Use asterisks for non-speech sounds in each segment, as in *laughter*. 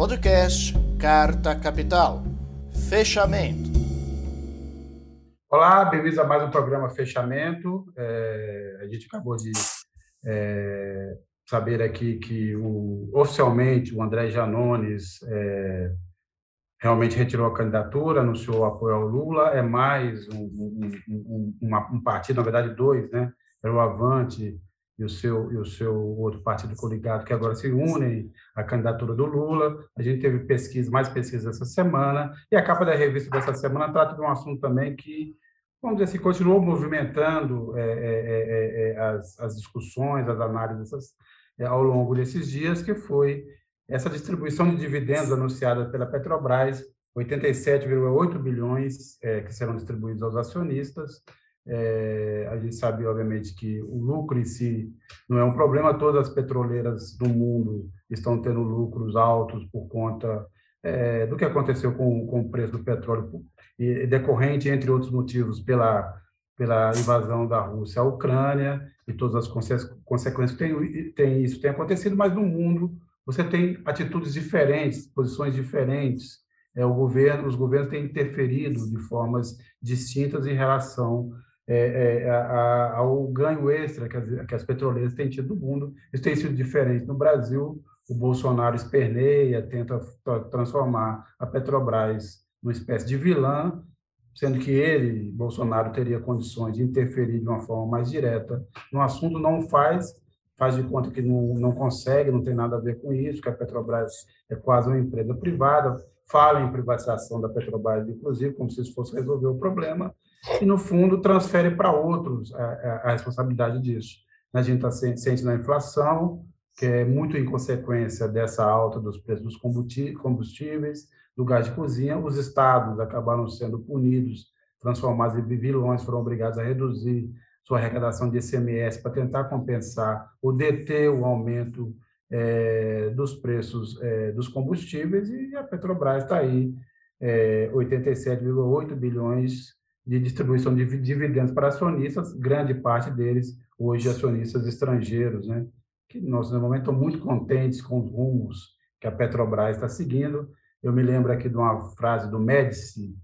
Podcast Carta Capital. Fechamento. Olá, bem-vindos a mais um programa Fechamento. É, a gente acabou de é, saber aqui que o, oficialmente o André Janones é, realmente retirou a candidatura, anunciou apoio ao Lula. É mais um, um, um, um partido, na verdade, dois, né? Era o Avante e o seu e o seu outro partido coligado que agora se unem à candidatura do Lula. A gente teve pesquisa, mais pesquisas essa semana e a capa da revista dessa semana trata de um assunto também que vamos dizer assim continuou movimentando é, é, é, é as, as, discussões, as análises é, ao longo desses dias, que foi essa distribuição de dividendos anunciada pela Petrobras, 87,8 bilhões é, que serão distribuídos aos acionistas é, a gente sabe, obviamente, que o lucro em si não é um problema, todas as petroleiras do mundo estão tendo lucros altos por conta é, do que aconteceu com, com o preço do petróleo, e decorrente, entre outros motivos, pela, pela invasão da Rússia à Ucrânia e todas as consequências que tem, tem, isso tem acontecido, mas no mundo você tem atitudes diferentes, posições diferentes. É, o governo, os governos têm interferido de formas distintas em relação é, é, a, ao ganho extra que as, que as petroleiras têm tido no mundo. Isso tem sido diferente. No Brasil, o Bolsonaro esperneia, tenta transformar a Petrobras numa espécie de vilã, sendo que ele, Bolsonaro, teria condições de interferir de uma forma mais direta no assunto, não faz, faz de conta que não, não consegue, não tem nada a ver com isso, que a Petrobras é quase uma empresa privada, fala em privatização da Petrobras, inclusive, como se isso fosse resolver o problema, e, no fundo, transfere para outros a, a, a, responsabilidade disso. A gente está ciente da inflação, que é muito em consequência dessa alta dos preços dos combustíveis, do gás de cozinha. Os estados acabaram sendo punidos, transformados em vilões, foram obrigados a reduzir sua arrecadação de ICMS para tentar compensar ou deter o aumento é, dos preços é, dos combustíveis, e a Petrobras está aí, é, 87,8 bilhões de distribuição de dividendos para acionistas, grande parte deles hoje acionistas estrangeiros, né? que nós, no momento, estamos muito contentes com os rumos que a Petrobras está seguindo. Eu me lembro aqui de uma frase do Médici,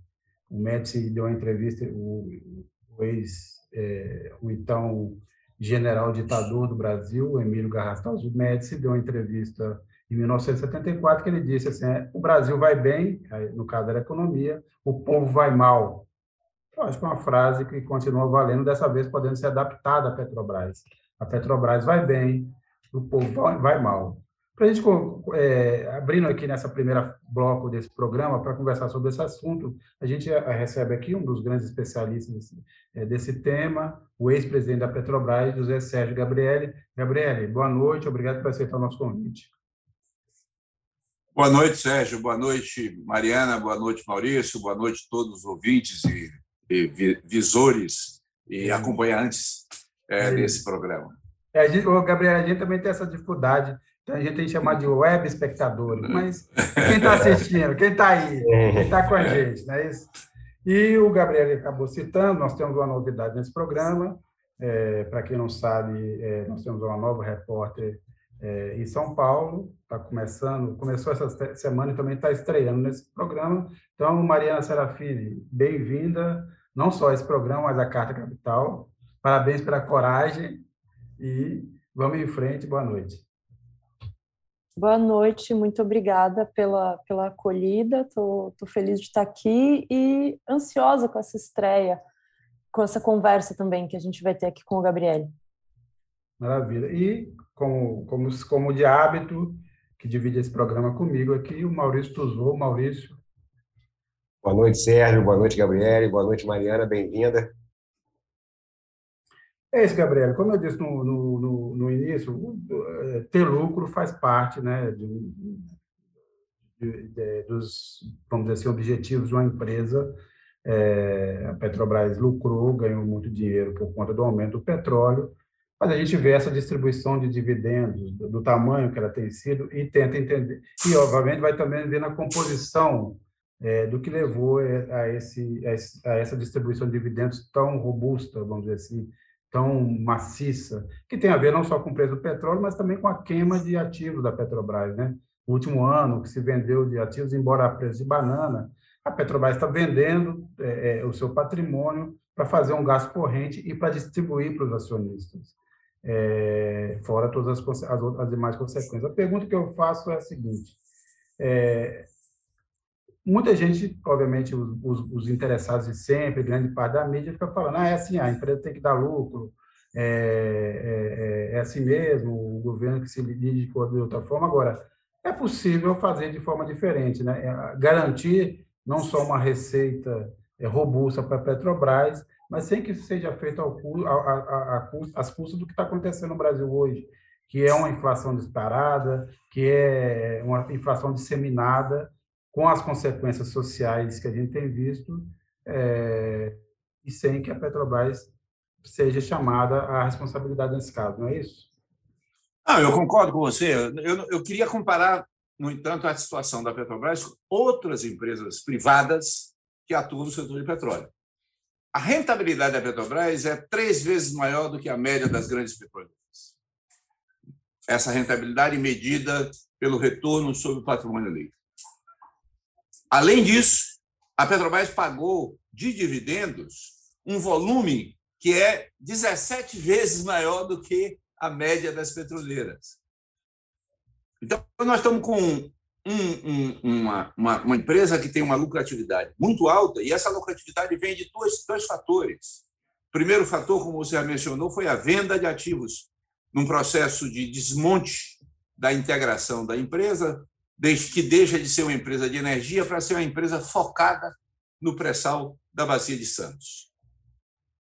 o Médici deu uma entrevista, o, o ex, é, o então general ditador do Brasil, Emílio Garrastazu Médici, deu uma entrevista em 1974 que ele disse assim, é, o Brasil vai bem, no caso da economia, o povo vai mal. Eu acho que é uma frase que continua valendo, dessa vez podendo ser adaptada à Petrobras. A Petrobras vai bem, o povo vai, mal. Para a gente, é, abrindo aqui nessa primeira bloco desse programa, para conversar sobre esse assunto, a gente é, recebe aqui um dos grandes especialistas desse, é, desse tema, o ex-presidente da Petrobras, José Sérgio Gabriele. Gabriele, boa noite, obrigado por aceitar o nosso convite. Boa noite, Sérgio. Boa noite, Mariana. Boa noite, Maurício. Boa noite a todos os ouvintes e visores e acompanhantes é, desse programa. É, a gente, Gabriel, a gente também tem essa dificuldade. Então, a gente tem que chamar de web espectadores, mas quem está assistindo, quem está aí, quem está com a gente, não é isso? E o Gabriel acabou citando, nós temos uma novidade nesse programa. É, Para quem não sabe, é, nós temos uma nova repórter é, em São Paulo, está começando, começou essa semana e também está estreando nesse programa. Então, Mariana Serafini, bem-vinda não só esse programa, mas a Carta Capital. Parabéns pela coragem e vamos em frente. Boa noite. Boa noite, muito obrigada pela, pela acolhida. Estou feliz de estar aqui e ansiosa com essa estreia, com essa conversa também que a gente vai ter aqui com o Gabriel. Maravilha. E, como, como, como de hábito, que divide esse programa comigo aqui, o Maurício Tuzou. Maurício, Boa noite, Sérgio. Boa noite, Gabriele. Boa noite, Mariana. Bem-vinda. É isso, Gabriela. Como eu disse no, no, no, início, é, ter lucro faz parte né, de, de, de, dos, vamos dizer assim, objetivos de uma empresa. É, a Petrobras lucrou, ganhou muito dinheiro por conta do aumento do petróleo, mas a gente vê essa distribuição de dividendos, do, do tamanho que ela tem sido, e tenta entender. E, obviamente, vai também ver na composição é, do que levou é, a, esse, a essa distribuição de dividendos tão robusta, vamos dizer assim, tão maciça, que tem a ver não só com o preço do petróleo, mas também com a queima de ativos da Petrobras, né? no último ano, que se vendeu de ativos, embora a preço de banana, a Petrobras está vendendo é, é, o seu patrimônio para fazer um gasto corrente e para distribuir para os acionistas, é, fora todas as, as, as, demais consequências. A pergunta que eu faço é a seguinte: é, muita gente, obviamente, os, os, os, interessados de sempre, grande parte da mídia, fica falando, ah, é assim, a empresa tem que dar lucro, é, é, é assim mesmo, o governo que se dirige de outra forma. Agora, é possível fazer de forma diferente, né? garantir não só uma receita é, robusta para a Petrobras, mas sem que isso seja feito ao, a, a, a, às custas do que está acontecendo no Brasil hoje, que é uma inflação disparada, que é uma inflação disseminada, com as consequências sociais que a gente tem visto, é, e sem que a Petrobras seja chamada à responsabilidade nesse caso, não é isso? Não, eu concordo com você. Eu, eu queria comparar no entanto, a situação da Petrobras com outras empresas privadas que atuam no setor de petróleo. A rentabilidade da Petrobras é três vezes maior do que a média das grandes petroleiras. Essa rentabilidade medida pelo retorno sobre o patrimônio líquido. Além disso, a Petrobras pagou de dividendos um volume que é 17 vezes maior do que a média das petroleiras. Então, nós estamos com um, um, uma, uma, uma, empresa que tem uma lucratividade muito alta, e essa lucratividade vem de dois, dois fatores. O primeiro fator, como você já mencionou, foi a venda de ativos, num processo de desmonte da integração da empresa, que deixa de ser uma empresa de energia para ser uma empresa focada no pré-sal da Bacia de Santos.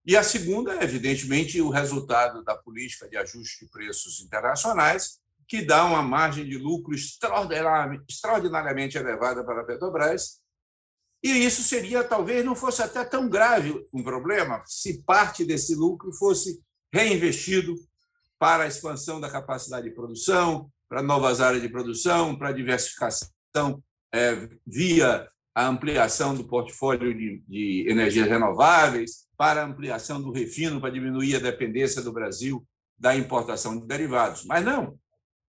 E a segunda é, evidentemente, o resultado da política de ajuste de preços internacionais, que dá uma margem de lucro extraordinariamente elevada para a Petrobras. E isso seria, talvez, não fosse até tão grave um problema se parte desse lucro fosse reinvestido para a expansão da capacidade de produção, para novas áreas de produção, para diversificação é, via a ampliação do portfólio de, de energias renováveis, para ampliação do refino, para diminuir a dependência do Brasil da importação de derivados. Mas não,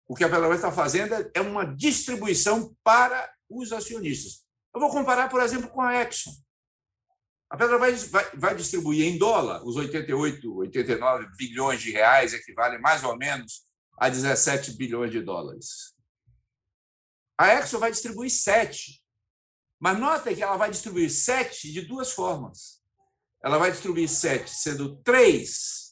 o que a Petrobras está fazendo é uma distribuição para os acionistas. Eu vou comparar, por exemplo, com a Exxon. A Petrobras vai, vai distribuir em dólar os 88, 89 bilhões de reais, equivale mais ou menos a 17 bilhões de dólares. A Exxon vai distribuir 7. Mas nota que ela vai distribuir 7 de duas formas. Ela vai distribuir 7, sendo 3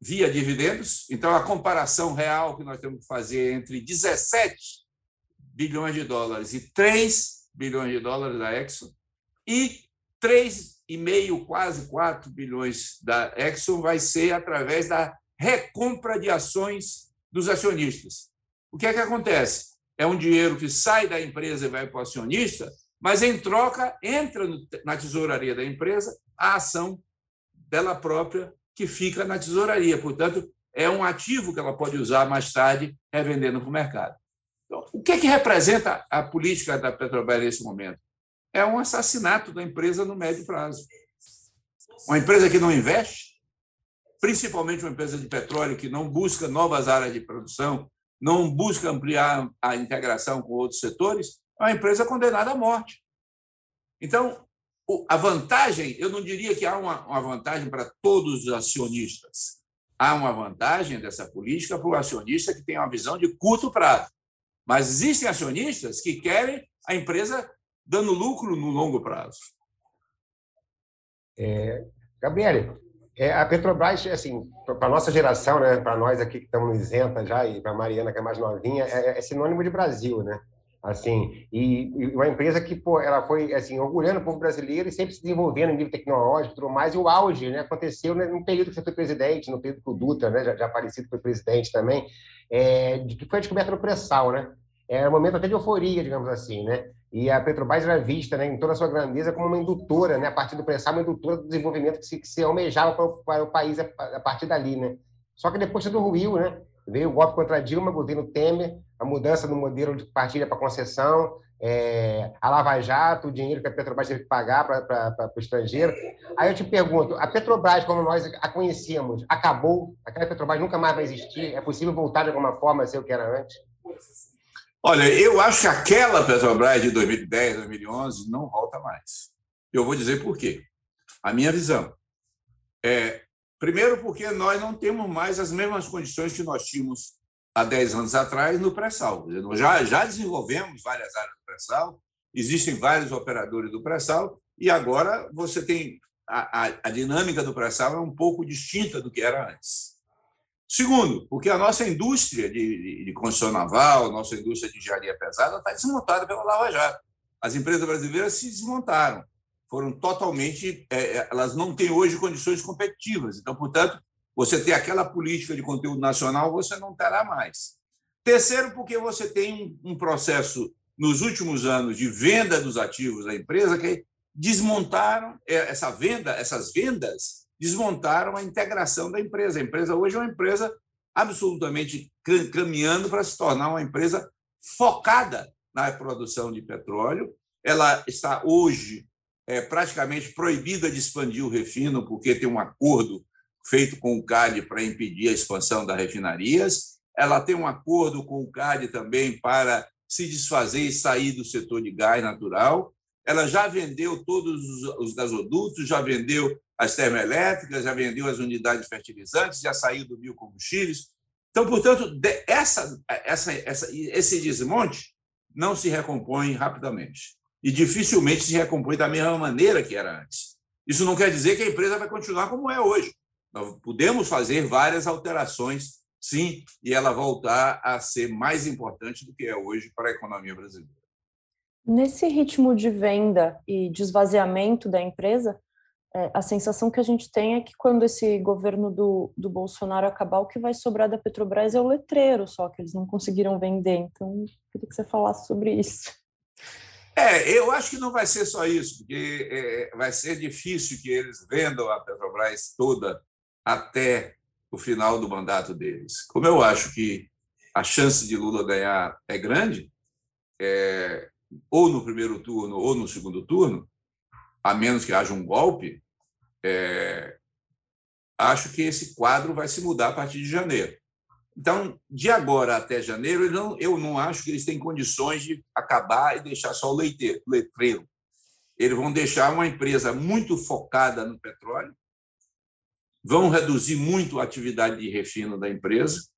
via dividendos. Então, a comparação real que nós temos que fazer entre 17 bilhões de dólares e 3 bilhões de dólares da Exxon e 3,5, quase 4 bilhões da Exxon vai ser através da recompra de ações dos acionistas. O que é que acontece? É um dinheiro que sai da empresa e vai para o acionista, mas em troca entra na tesouraria da empresa a ação dela própria que fica na tesouraria. Portanto, é um ativo que ela pode usar mais tarde, revendendo para o mercado. Então, o que, é que representa a política da Petrobras nesse momento? É um assassinato da empresa no médio prazo. Uma empresa que não investe, principalmente uma empresa de petróleo que não busca novas áreas de produção, não busca ampliar a integração com outros setores, é uma empresa condenada à morte. Então, a vantagem, eu não diria que há uma, vantagem para todos os acionistas. Há uma vantagem dessa política para o acionista que tem uma visão de curto prazo. Mas existem acionistas que querem a empresa dando lucro no longo prazo. É, Gabriele, é, a Petrobras, assim, para nossa geração, né, para nós aqui que estamos isenta já, e para Mariana, que é mais novinha, é, é sinônimo de Brasil, né? assim e, e, uma empresa que pô, ela foi assim orgulhando o povo brasileiro e sempre se desenvolvendo em nível tecnológico tudo mais e o auge né aconteceu no período que você foi presidente no período que o Dutra né já, já aparecido foi presidente também é, de que foi descoberta do pré-sal né era um momento até de euforia digamos assim né e a Petrobras era vista né, em toda a sua grandeza como uma indutora né a partir do pré-sal uma indutora do desenvolvimento que se, que se almejava para o, para o país a, a partir dali né só que depois tudo ruiu né Veio o golpe contra Dilma, governo Temer, a mudança no modelo de partilha para concessão, é, a Lava Jato, o dinheiro que a Petrobras teve que pagar para o estrangeiro. Aí eu te pergunto, a Petrobras, como nós a conhecíamos, acabou? Aquela Petrobras nunca mais vai existir? É possível voltar de alguma forma a ser o que era antes? Olha, eu acho que aquela Petrobras de 2010, 2011 não volta mais. Eu vou dizer por quê. A minha visão é, primeiro, porque nós não temos mais as mesmas condições que nós tínhamos há 10 anos atrás no pré-sal. Já, já desenvolvemos várias áreas do pré-sal, existem vários operadores do pré-sal, e agora você tem a, a, a dinâmica do pré-sal é um pouco distinta do que era antes. Segundo, porque a nossa indústria de, de, de construção naval, nossa indústria de engenharia pesada está desmontada pela Lava Jato. As empresas brasileiras se desmontaram, foram totalmente. É, é, elas não têm hoje condições competitivas. Então, portanto, você tem aquela política de conteúdo nacional, você não terá mais. Terceiro, porque você tem um processo nos últimos anos de venda dos ativos da empresa que desmontaram é, essa venda, essas vendas desmontaram a integração da empresa. A empresa hoje é uma empresa absolutamente caminhando para se tornar uma empresa focada na produção de petróleo. Ela está hoje é, praticamente proibida de expandir o refino, porque tem um acordo feito com o CAD para impedir a expansão das refinarias. Ela tem um acordo com o CAD também para se desfazer e sair do setor de gás natural ela já vendeu todos os gasodutos, já vendeu as termoelétricas, já vendeu as unidades fertilizantes, já saiu do biocombustíveis. Então, portanto, essa, essa, essa, esse desmonte não se recompõe rapidamente. E dificilmente se recompõe da mesma maneira que era antes. Isso não quer dizer que a empresa vai continuar como é hoje. Nós podemos fazer várias alterações, sim, e ela voltar a ser mais importante do que é hoje para a economia brasileira. Nesse ritmo de venda e de esvaziamento da empresa, a sensação que a gente tem é que quando esse governo do, do Bolsonaro acabar, o que vai sobrar da Petrobras é o letreiro só, que eles não conseguiram vender. Então, queria que você falasse sobre isso. É, eu acho que não vai ser só isso, porque é, vai ser difícil que eles vendam a Petrobras toda até o final do mandato deles. Como eu acho que a chance de Lula ganhar é grande, é, ou no primeiro turno ou no segundo turno, a menos que haja um golpe, é, acho que esse quadro vai se mudar a partir de janeiro. Então, de agora até janeiro, eu não, eu não acho que eles têm condições de acabar e deixar só o leiteiro, letreiro. Eles vão deixar uma empresa muito focada no petróleo, vão reduzir muito a atividade de refino da empresa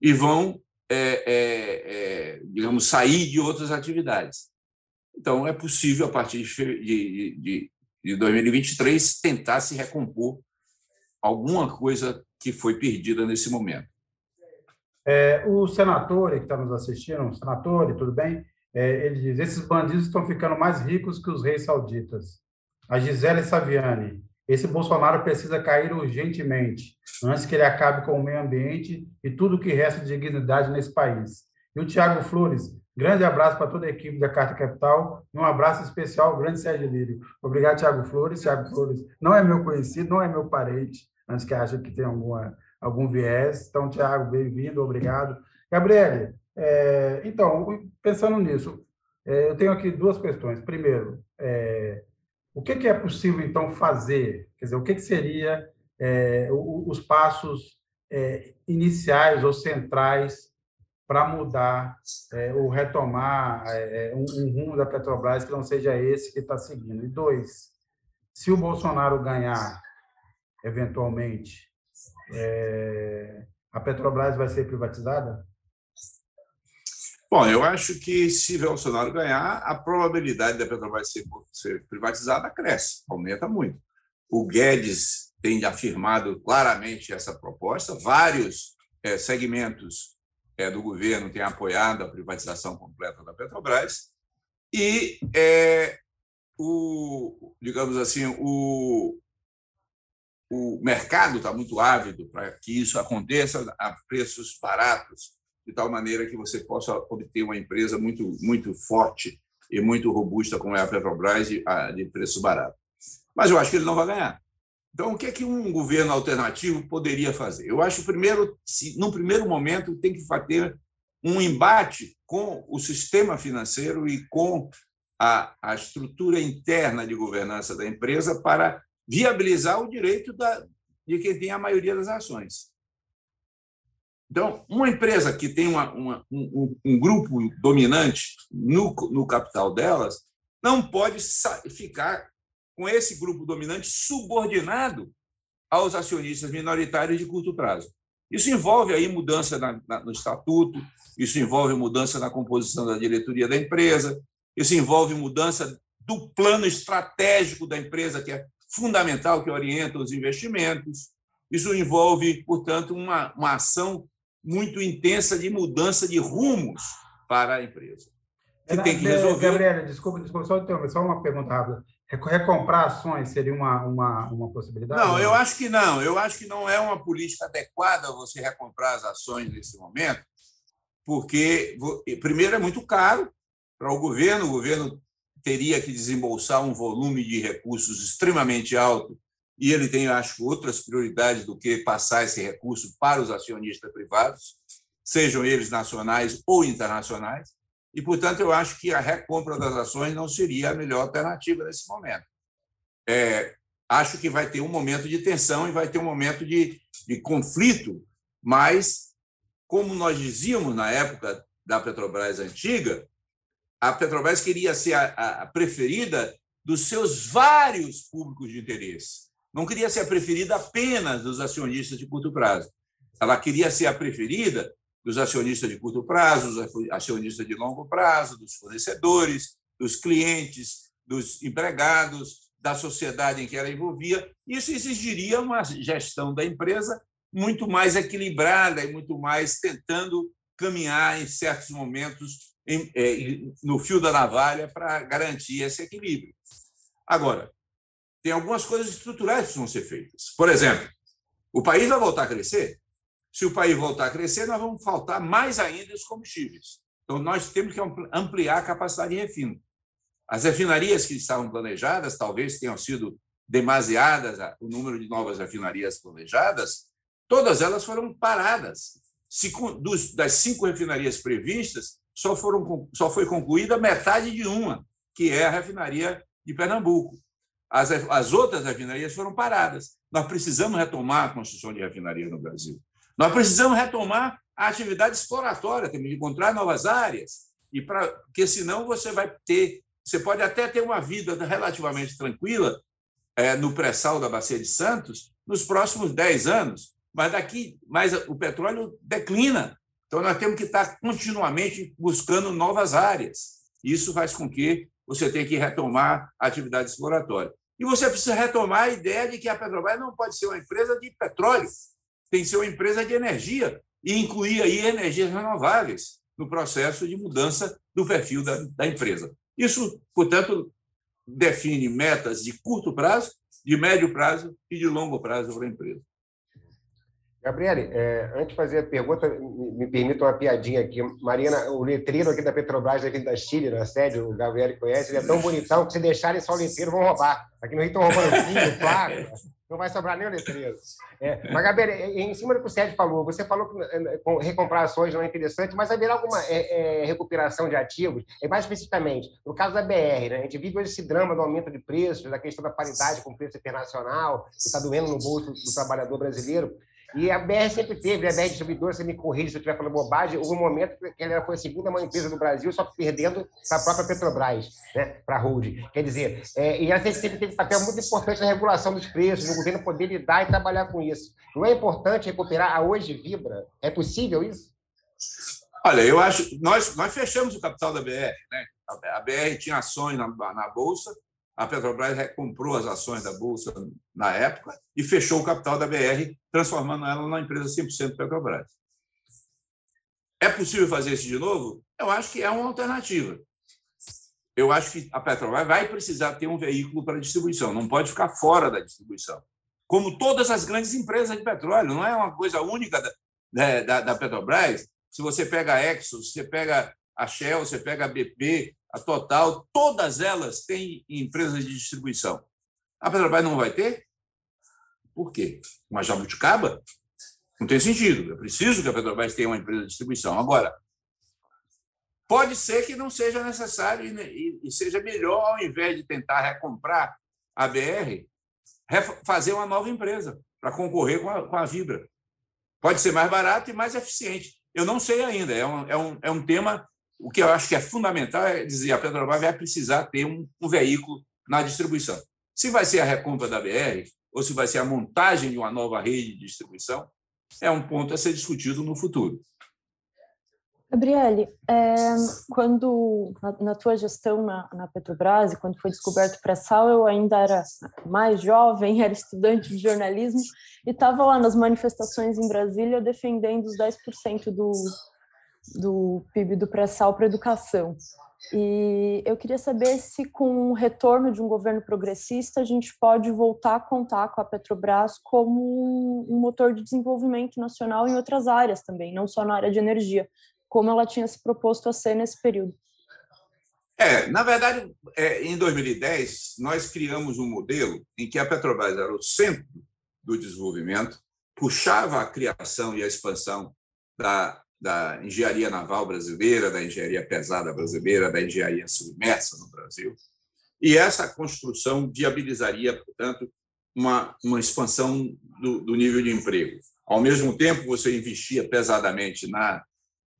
e vão é, é, é, digamos, sair de outras atividades. Então, é possível, a partir de, de, de 2023, tentar se recompor alguma coisa que foi perdida nesse momento. É, o senador que está nos assistindo, senador, tudo bem? É, ele diz: esses bandidos estão ficando mais ricos que os reis sauditas. A Gisele Saviani, esse Bolsonaro precisa cair urgentemente, antes que ele acabe com o meio ambiente e tudo que resta de dignidade nesse país. E o Tiago Flores, grande abraço para toda a equipe da Carta Capital e um abraço especial ao grande Sérgio Lírio. Obrigado, Tiago Flores. Tiago Flores não é meu conhecido, não é meu parente, antes que ache que tem alguma, algum viés. Então, Tiago, bem-vindo, obrigado. Gabriele, é, então, pensando nisso, é, eu tenho aqui duas questões. Primeiro, é, o que, que é possível, então, fazer? Quer dizer, o que, que seria é, os passos é, iniciais ou centrais para mudar é, ou retomar é, é, um, um, rumo da Petrobras que não seja esse que está seguindo? E dois, se o Bolsonaro ganhar, eventualmente, é, a Petrobras vai ser privatizada? Bom, eu acho que se Bolsonaro ganhar, a probabilidade da Petrobras ser, ser privatizada cresce, aumenta muito. O Guedes tem afirmado claramente essa proposta, vários é, segmentos é, do governo têm apoiado a privatização completa da Petrobras, e é, o, digamos assim, o, o mercado está muito ávido para que isso aconteça a preços baratos de tal maneira que você possa obter uma empresa muito, muito forte e muito robusta como é a Petrobras de preço barato. Mas eu acho que ele não vai ganhar. Então, o que é que um governo alternativo poderia fazer? Eu acho, primeiro, se, no primeiro momento, tem que ter um embate com o sistema financeiro e com a, a estrutura interna de governança da empresa para viabilizar o direito da, de quem tem a maioria das ações. Então, uma empresa que tem uma, uma, um, um, grupo dominante no, no capital delas não pode ficar com esse grupo dominante subordinado aos acionistas minoritários de curto prazo. Isso envolve aí mudança na, na, no estatuto, isso envolve mudança na composição da diretoria da empresa, isso envolve mudança do plano estratégico da empresa, que é fundamental, que orienta os investimentos. Isso envolve, portanto, uma, uma ação muito intensa de mudança de rumos para a empresa. Que tem que resolver. Gabriela, desculpa, desculpa só, só uma pergunta rápida. Recomprar ações seria uma, uma, uma possibilidade? Não, eu acho que não. Eu acho que não é uma política adequada você recomprar as ações nesse momento, porque, primeiro, é muito caro para o governo. O governo teria que desembolsar um volume de recursos extremamente alto e ele tem, acho, outras prioridades do que passar esse recurso para os acionistas privados, sejam eles nacionais ou internacionais e, portanto, eu acho que a recompra das ações não seria a melhor alternativa nesse momento. É, acho que vai ter um momento de tensão e vai ter um momento de, de conflito, mas, como nós dizíamos na época da Petrobras antiga, a Petrobras queria ser a, a preferida dos seus vários públicos de interesse. Não queria ser a preferida apenas dos acionistas de curto prazo. Ela queria ser a preferida dos acionistas de curto prazo, dos acionistas de longo prazo, dos fornecedores, dos clientes, dos empregados, da sociedade em que ela envolvia. Isso exigiria uma gestão da empresa muito mais equilibrada e muito mais tentando caminhar em certos momentos é, no fio da navalha para garantir esse equilíbrio. Agora, tem algumas coisas estruturais que precisam ser feitas. Por exemplo, o país vai voltar a crescer? Se o país voltar a crescer, nós vamos faltar mais ainda os combustíveis. Então, nós temos que ampliar a capacidade de refino. As refinarias que estavam planejadas, talvez tenham sido demasiadas, o número de novas refinarias planejadas, todas elas foram paradas. das cinco refinarias previstas, só, foram, só foi concluída metade de uma, que é a refinaria de Pernambuco. As, as outras refinarias foram paradas. Nós precisamos retomar a construção de refinarias no Brasil. Nós precisamos retomar a atividade exploratória, temos que encontrar novas áreas, e para porque senão você vai ter, você pode até ter uma vida relativamente tranquila é, no pré-sal da Bacia de Santos nos próximos 10 anos, mas daqui, mas o petróleo declina. Então nós temos que estar continuamente buscando novas áreas. Isso faz com que você tenha que retomar a atividade exploratória. E você precisa retomar a ideia de que a Petrobras não pode ser uma empresa de petróleo tem que ser uma empresa de energia e incluir aí energias renováveis no processo de mudança do perfil da, da empresa. Isso, portanto, define metas de curto prazo, de médio prazo e de longo prazo para a empresa. Gabriele, é, antes de fazer a pergunta, me permita uma piadinha aqui. Marina, o letreiro aqui da Petrobras, aqui da Chile, na sede, o Gabriele conhece, ele é tão bonitão que se deixarem só o letreiro, vão roubar. Aqui no Rio estão roubando filho, claro não vai sobrar nem o letreiro. É, mas, Gabriel, em cima do que o Sérgio falou, você falou que é, recomprar ações não é interessante, mas haverá alguma é, é, recuperação de ativos? E mais especificamente, no caso da BR, né, a gente vive hoje esse drama do aumento de preços, da questão da paridade com o preço internacional, que está doendo no bolso do trabalhador brasileiro. E a BR sempre teve, a BR Distribuidora, você me corrige se eu estiver falando bobagem, houve um momento que ela foi a segunda maior empresa do Brasil, só perdendo para a própria Petrobras, né, para a holding. Quer dizer, é, e ela sempre teve um papel muito importante na regulação dos preços, no governo poder lidar e trabalhar com isso. Não é importante recuperar a hoje Vibra? É possível isso? Olha, eu acho. Nós, nós fechamos o capital da BR, né? A BR tinha ações na, na Bolsa, a Petrobras comprou as ações da Bolsa na época e fechou o capital da BR, transformando ela numa empresa 100% Petrobras. É possível fazer isso de novo? Eu acho que é uma alternativa. Eu acho que a Petrobras vai precisar ter um veículo para distribuição, não pode ficar fora da distribuição. Como todas as grandes empresas de petróleo, não é uma coisa única da, né, da, da Petrobras. Se você pega a Exxon, você pega a Shell, você pega a BP, a Total, todas elas têm empresas de distribuição. A Petrobras não vai ter? Por quê? Uma jabuticaba? Não tem sentido. É preciso que a Petrobras tenha uma empresa de distribuição. Agora, pode ser que não seja necessário e, seja melhor, ao invés de tentar recomprar a BR, fazer uma nova empresa para concorrer com a, com a Vibra. Pode ser mais barato e mais eficiente. Eu não sei ainda. É um, é um, é um tema. O que eu acho que é fundamental é dizer a Petrobras vai precisar ter um, um veículo na distribuição. Se vai ser a recompra da BR ou se vai ser a montagem de uma nova rede de distribuição, é um ponto a ser discutido no futuro. Gabriele, é, quando na, na, tua gestão na, na Petrobras, quando foi descoberto o pré-sal, eu ainda era mais jovem, *laughs* era estudante de jornalismo e estava lá nas manifestações em Brasília defendendo os 10% do, do PIB do pré-sal para educação. E eu queria saber se, com o retorno de um governo progressista, a gente pode voltar a contar com a Petrobras como um motor de desenvolvimento nacional em outras áreas também, não só na área de energia, como ela tinha se proposto a ser nesse período. É, na verdade, é, em 2010, nós criamos um modelo em que a Petrobras era o centro do desenvolvimento, puxava a criação e a expansão da, da engenharia naval brasileira, da engenharia pesada brasileira, da engenharia submersa no Brasil. E essa construção viabilizaria, portanto, uma, uma expansão do, do nível de emprego. Ao mesmo tempo, você investia pesadamente na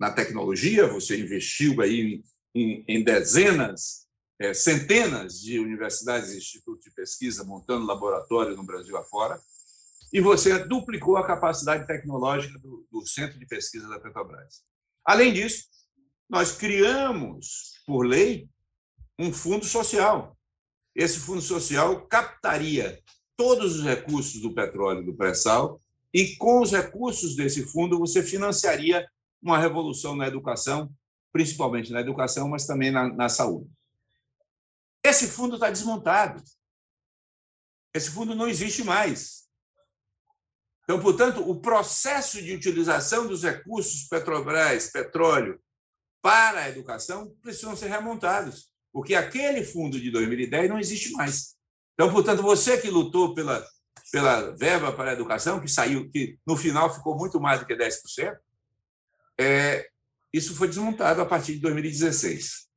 na tecnologia, você investiu aí em, em dezenas, é, centenas de universidades e institutos de pesquisa montando laboratórios no Brasil afora, e você duplicou a capacidade tecnológica do, do Centro de Pesquisa da Petrobras. Além disso, nós criamos, por lei, um fundo social. Esse fundo social captaria todos os recursos do petróleo do pré-sal e, com os recursos desse fundo, você financiaria uma revolução na educação, principalmente na educação, mas também na, na saúde. Esse fundo está desmontado. Esse fundo não existe mais. Então, portanto, o processo de utilização dos recursos Petrobras, petróleo, para a educação precisam ser remontados, porque aquele fundo de 2010 não existe mais. Então, portanto, você que lutou pela, pela verba para a educação, que saiu, que no final ficou muito mais do que 10%, é, isso foi desmontado a partir de 2016.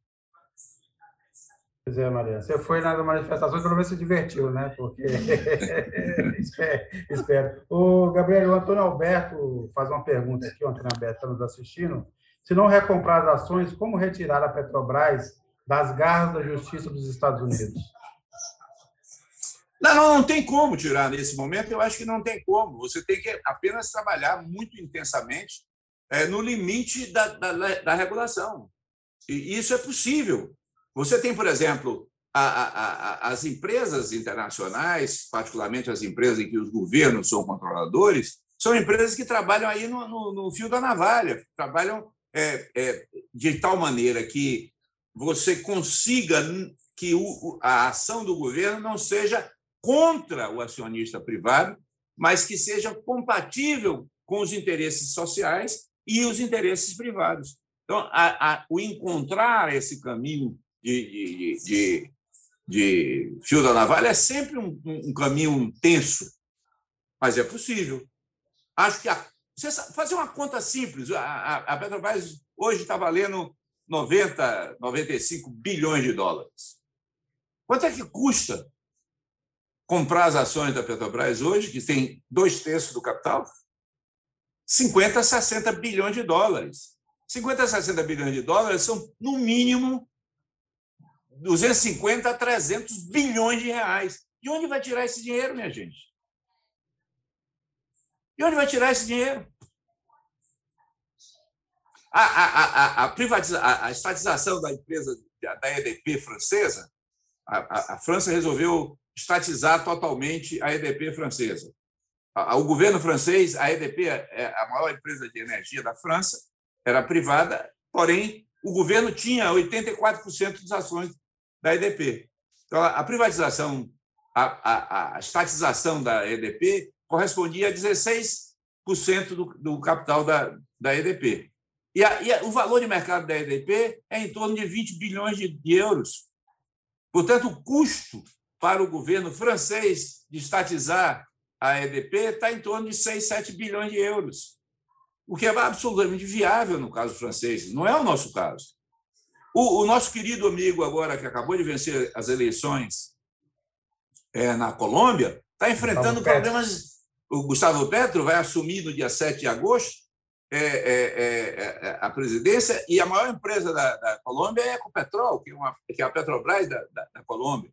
Pois é, Maria. Você foi na manifestação, pelo menos se divertiu, né? Porque. *laughs* espero. O Gabriel, o Antônio Alberto faz uma pergunta aqui, o Antônio Alberto está nos assistindo. Se não recomprar as ações, como retirar a Petrobras das garras da justiça dos Estados Unidos? Não, não, não tem como tirar nesse momento, eu acho que não tem como. Você tem que apenas trabalhar muito intensamente é, no limite da, da, da, regulação. E isso é possível. Você tem, por exemplo, a, a, a, as empresas internacionais, particularmente as empresas em que os governos são controladores, são empresas que trabalham aí no, no, no fio da navalha, trabalham é, é, de tal maneira que você consiga que o, a ação do governo não seja contra o acionista privado, mas que seja compatível com os interesses sociais e os interesses privados. Então, a, a, o encontrar esse caminho de, de, de, de, fio da navalha é sempre um, um, caminho tenso, mas é possível. Acho que a, você fazer uma conta simples, a, a Petrobras hoje está valendo 90, 95 bilhões de dólares. Quanto é que custa comprar as ações da Petrobras hoje, que tem dois terços do capital? 50 a 60 bilhões de dólares. 50 a 60 bilhões de dólares são, no mínimo, 250 a 300 bilhões de reais. De onde vai tirar esse dinheiro, minha gente? De onde vai tirar esse dinheiro? A, a, a, a, a, a estatização da empresa da EDP francesa, a, a França resolveu estatizar totalmente a EDP francesa. O governo francês, a EDP, é a maior empresa de energia da França, era privada, porém, o governo tinha 84% das ações da EDP. Então, a privatização, a, a, a estatização da EDP correspondia a 16% do, do capital da, da EDP. E, a, e o valor de mercado da EDP é em torno de 20 bilhões de, de euros. Portanto, o custo para o governo francês de estatizar a EDP está em torno de 6, 7 bilhões de euros, o que é absolutamente viável no caso francês, não é o nosso caso. O, o nosso querido amigo agora, que acabou de vencer as eleições é, na Colômbia, está enfrentando problemas o Gustavo Petro vai assumir no dia 7 de agosto é, é, é, é, a presidência e a maior empresa da, da Colômbia é a Ecopetrol, que é, uma, que é a Petrobras da, da, da Colômbia.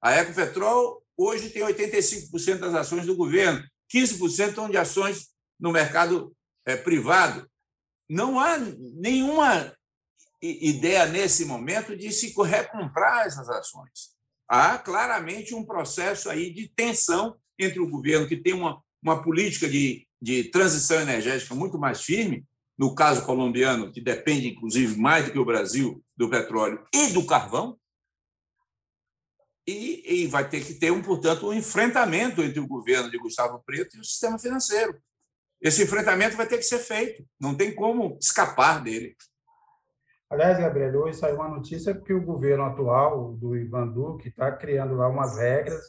A Ecopetrol hoje tem 85% das ações do governo, 15% são de ações no mercado é, privado. Não há nenhuma ideia nesse momento de se recomprar essas ações. Há claramente um processo aí de tensão entre o governo, que tem uma, uma política de, de transição energética muito mais firme, no caso colombiano, que depende, inclusive, mais do que o Brasil do petróleo e do carvão, e, e, vai ter que ter, um, portanto, um enfrentamento entre o governo de Gustavo Preto e o sistema financeiro. Esse enfrentamento vai ter que ser feito, não tem como escapar dele. Aliás, Gabriel, hoje saiu uma notícia que o governo atual, do Ivan Duque, está criando lá umas regras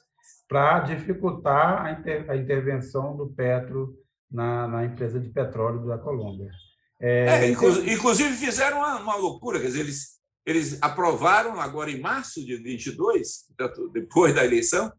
para dificultar a, inter, a, intervenção do Petro na, na, empresa de petróleo da Colômbia. É, é, inclusive fizeram uma, uma, loucura, quer dizer, eles, eles aprovaram agora em março de 22, depois da eleição,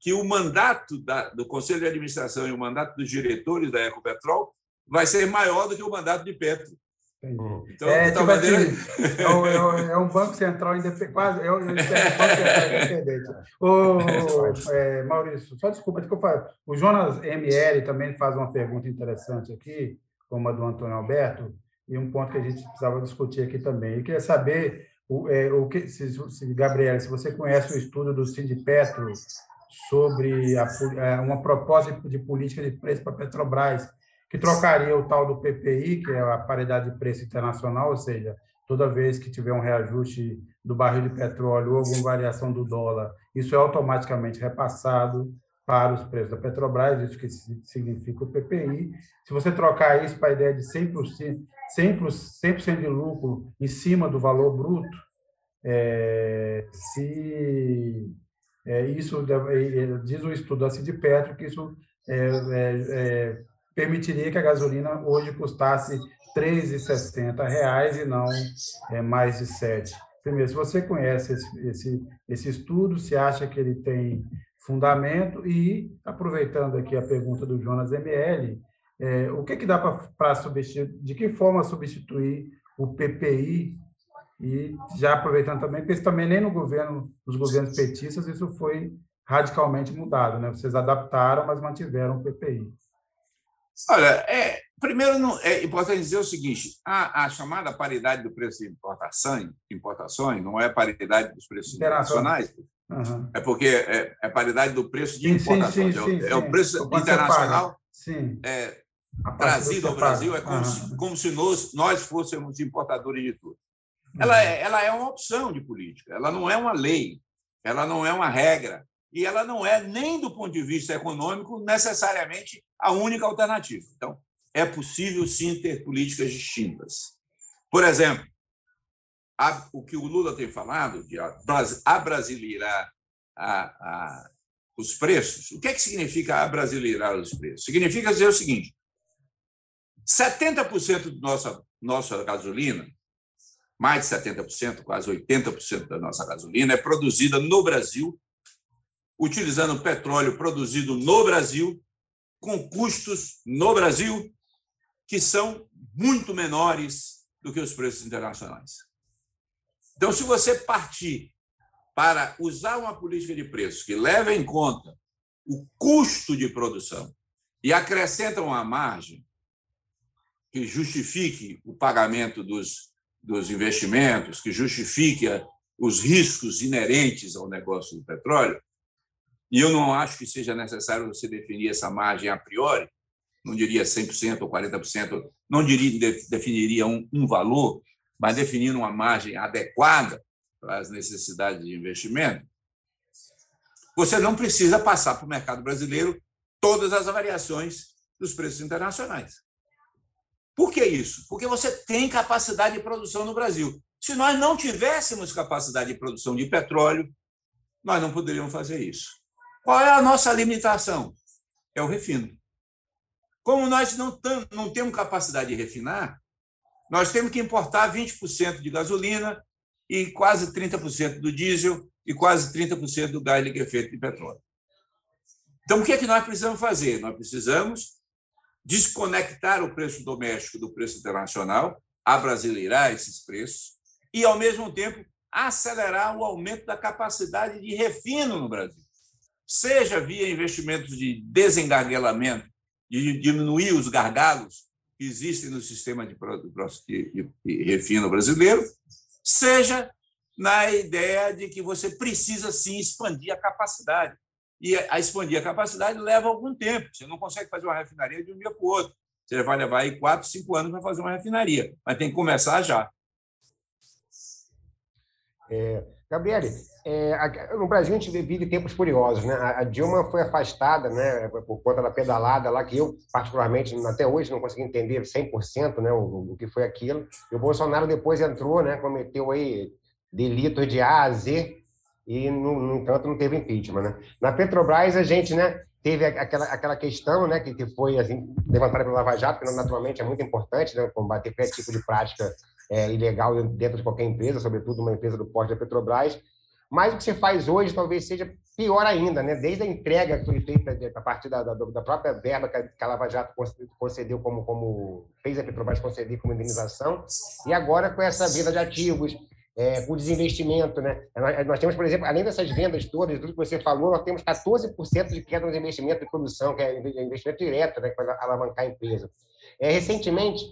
que o mandato da, do Conselho de Administração e o mandato dos diretores da Ecopetrol vai ser maior do que o mandato de Petro. Então, é, tipo maneira... assim, é, um, é, um, banco central independente, quase, *laughs* é um, banco central independente. O, é, Maurício, só desculpa, que eu falo. O Jonas ML também faz uma pergunta interessante aqui, como a do Antônio Alberto, e um ponto que a gente precisava discutir aqui também. Eu queria saber o, é, o que, se, se, Gabriel, se você conhece o estudo do Cid Petro sobre a, é, uma proposta de política de preço para a Petrobras, que trocaria o tal do PPI, que é a paridade de preço internacional, ou seja, toda vez que tiver um reajuste do barril de petróleo ou alguma variação do dólar, isso é automaticamente repassado para os preços da Petrobras, isso que significa o PPI. Se você trocar isso para a ideia de 100%, 100%, 100 de lucro em cima do valor bruto, é, se é, isso diz o estudo da Cid Petro que isso é, é, é permitiria que a gasolina hoje custasse R$ 3,60 e não é, mais de 7. Primeiro, se você conhece esse, esse, esse estudo, se acha que ele tem fundamento e, aproveitando aqui a pergunta do Jonas ML, é, o que, que dá para substituir, de que forma substituir o PPI e já aproveitando também, porque também nem no governo, nos governos petistas, isso foi radicalmente mudado, né? Vocês adaptaram, mas mantiveram o PPI. Olha, é, primeiro não, é importante dizer o seguinte: a, a chamada paridade do preço de importação, importações não é paridade dos preços internacionais, uhum. é porque é, é, paridade do preço de importação. Sim, sim, sim, é, o preço internacional é, trazido ao Brasil, é como, uhum. se, como se nós, nós fôssemos importadores de tudo. Ela uhum. é, ela é uma opção de política, ela não é uma lei, ela não é uma regra, e ela não é, nem do ponto de vista econômico, necessariamente a única alternativa. Então, é possível sim ter políticas distintas. Por exemplo, a, o que o Lula tem falado de abrasileirar a, a, os preços, o que, é que significa abrasileirar os preços? Significa dizer o seguinte: 70% da nossa, nossa gasolina, mais de 70%, quase 80% da nossa gasolina, é produzida no Brasil utilizando petróleo produzido no Brasil, com custos no Brasil que são muito menores do que os preços internacionais. Então, se você partir para usar uma política de preços que leva em conta o custo de produção e acrescenta uma margem que justifique o pagamento dos, dos investimentos, que justifique os riscos inerentes ao negócio do petróleo, e eu não acho que seja necessário você definir essa margem a priori, não diria 100% ou 40%, não diria, definiria um, um valor, mas definindo uma margem adequada para as necessidades de investimento, você não precisa passar para o mercado brasileiro todas as variações dos preços internacionais. Por que isso? Porque você tem capacidade de produção no Brasil. Se nós não tivéssemos capacidade de produção de petróleo, nós não poderíamos fazer isso. Qual é a nossa limitação? É o refino. Como nós não, tam, não temos capacidade de refinar, nós temos que importar 20% de gasolina e quase 30% do diesel e quase 30% do gás liquefeito de petróleo. Então, o que é que nós precisamos fazer? Nós precisamos desconectar o preço doméstico do preço internacional, abrasileirar esses preços e, ao mesmo tempo, acelerar o aumento da capacidade de refino no Brasil, seja via investimentos de desengarguelamento, de diminuir os gargalos que existem no sistema de, refino brasileiro, seja na ideia de que você precisa sim expandir a capacidade. E a expandir a capacidade leva algum tempo. Você não consegue fazer uma refinaria de um dia para o outro. Você vai levar aí quatro, cinco anos para fazer uma refinaria, mas tem que começar já. É, Gabriele, é, no Brasil a gente vive tempos curiosos, né? A Dilma foi afastada, né, por conta da pedalada lá, que eu, particularmente, até hoje não consegui entender 100% né, o, o que foi aquilo. E o Bolsonaro depois entrou, né, cometeu aí delitos de A a Z e, no, no entanto, não teve impeachment, né? Na Petrobras, a gente, né, teve aquela, aquela questão, né, que, que foi assim, levantada pela Lava Jato, que naturalmente é muito importante, né, combater qualquer tipo de prática é, ilegal dentro de qualquer empresa, sobretudo uma empresa do porte da Petrobras. Mas o que você faz hoje talvez seja pior ainda, né? Desde a entrega que foi feita a partir da, da, da própria verba que a Lava Jato concedeu como, como fez a Petrobras conceder como indenização, e agora com essa venda de ativos, é, com desinvestimento, né? Nós temos, por exemplo, além dessas vendas todas, tudo que você falou, nós temos 14% de queda nos investimentos de produção, que é investimento direto, né, para alavancar a empresa. É, recentemente,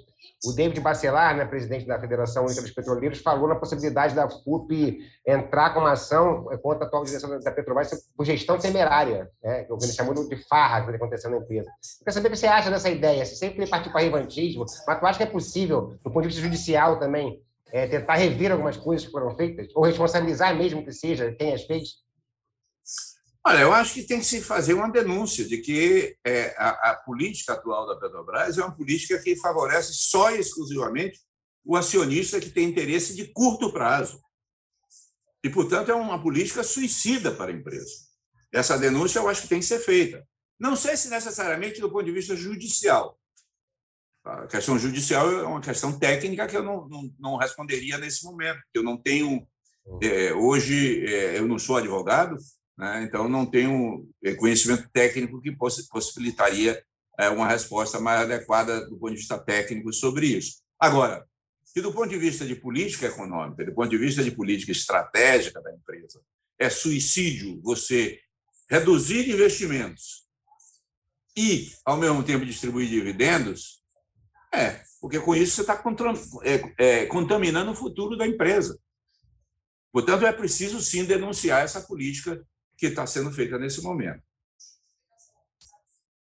o David Bacelar, né, presidente da Federação Única dos Petroleiros, falou na possibilidade da FUP entrar com uma ação contra a atual direção da Petrobras por gestão temerária, né, que o governo chamou de farra que está acontecendo na empresa. Eu quero saber o que você acha dessa ideia. Você sempre partir para revantismo, mas tu acha que é possível, do ponto de vista judicial também, é, tentar rever algumas coisas que foram feitas, ou responsabilizar mesmo que seja quem as fez? Olha, eu acho que tem que se fazer uma denúncia de que é, a, a, política atual da Petrobras é uma política que favorece só e exclusivamente o acionista que tem interesse de curto prazo. E, portanto, é uma política suicida para a empresa. Essa denúncia eu acho que tem que ser feita. Não sei se necessariamente do ponto de vista judicial. A questão judicial é uma questão técnica que eu não, não, não responderia nesse momento. Eu não tenho. É, hoje, é, eu não sou advogado, né? então não tenho eh, conhecimento técnico que possibilitaria eh, uma resposta mais adequada do ponto de vista técnico sobre isso. Agora, que do ponto de vista de política econômica, do ponto de vista de política estratégica da empresa, é suicídio você reduzir investimentos e, ao mesmo tempo, distribuir dividendos, é, porque com isso você está é, é, contaminando o futuro da empresa. Portanto, é preciso sim denunciar essa política que está sendo feita nesse momento.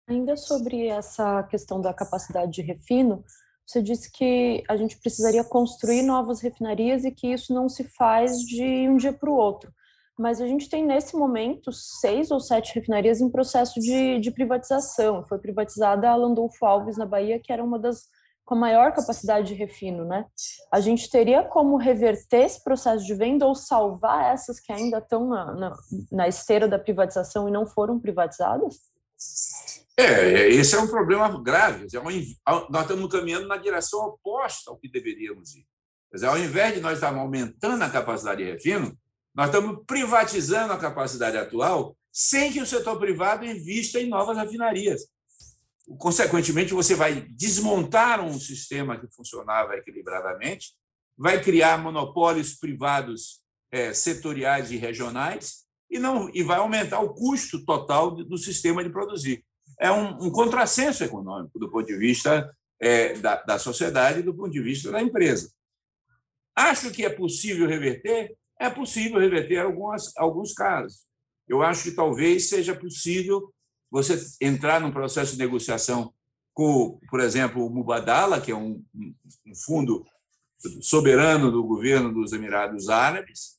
Ainda sobre essa questão da capacidade de refino, você disse que a gente precisaria construir novas refinarias e que isso não se faz de um dia para o outro. Mas a gente tem, nesse momento, seis ou sete refinarias em processo de, de privatização. Foi privatizada a Landolfo Alves, na Bahia, que era uma das com maior capacidade de refino, né? A gente teria como reverter esse processo de venda ou salvar essas que ainda estão na, na, na esteira da privatização e não foram privatizadas? É, esse é um problema grave. nós estamos caminhando na direção oposta ao que deveríamos ir. Quer dizer, ao invés de nós estarmos aumentando a capacidade de refino, nós estamos privatizando a capacidade atual sem que o setor privado invista em novas refinarias. Consequentemente, você vai desmontar um sistema que funcionava equilibradamente, vai criar monopólios privados é, setoriais e regionais e não e vai aumentar o custo total do sistema de produzir. É um, um contrassenso econômico do ponto de vista é, da, da sociedade e do ponto de vista da empresa. Acho que é possível reverter? É possível reverter algumas, alguns casos. Eu acho que talvez seja possível você entrar num processo de negociação com, por exemplo, o Mubadala, que é um, um fundo soberano do governo dos Emirados Árabes,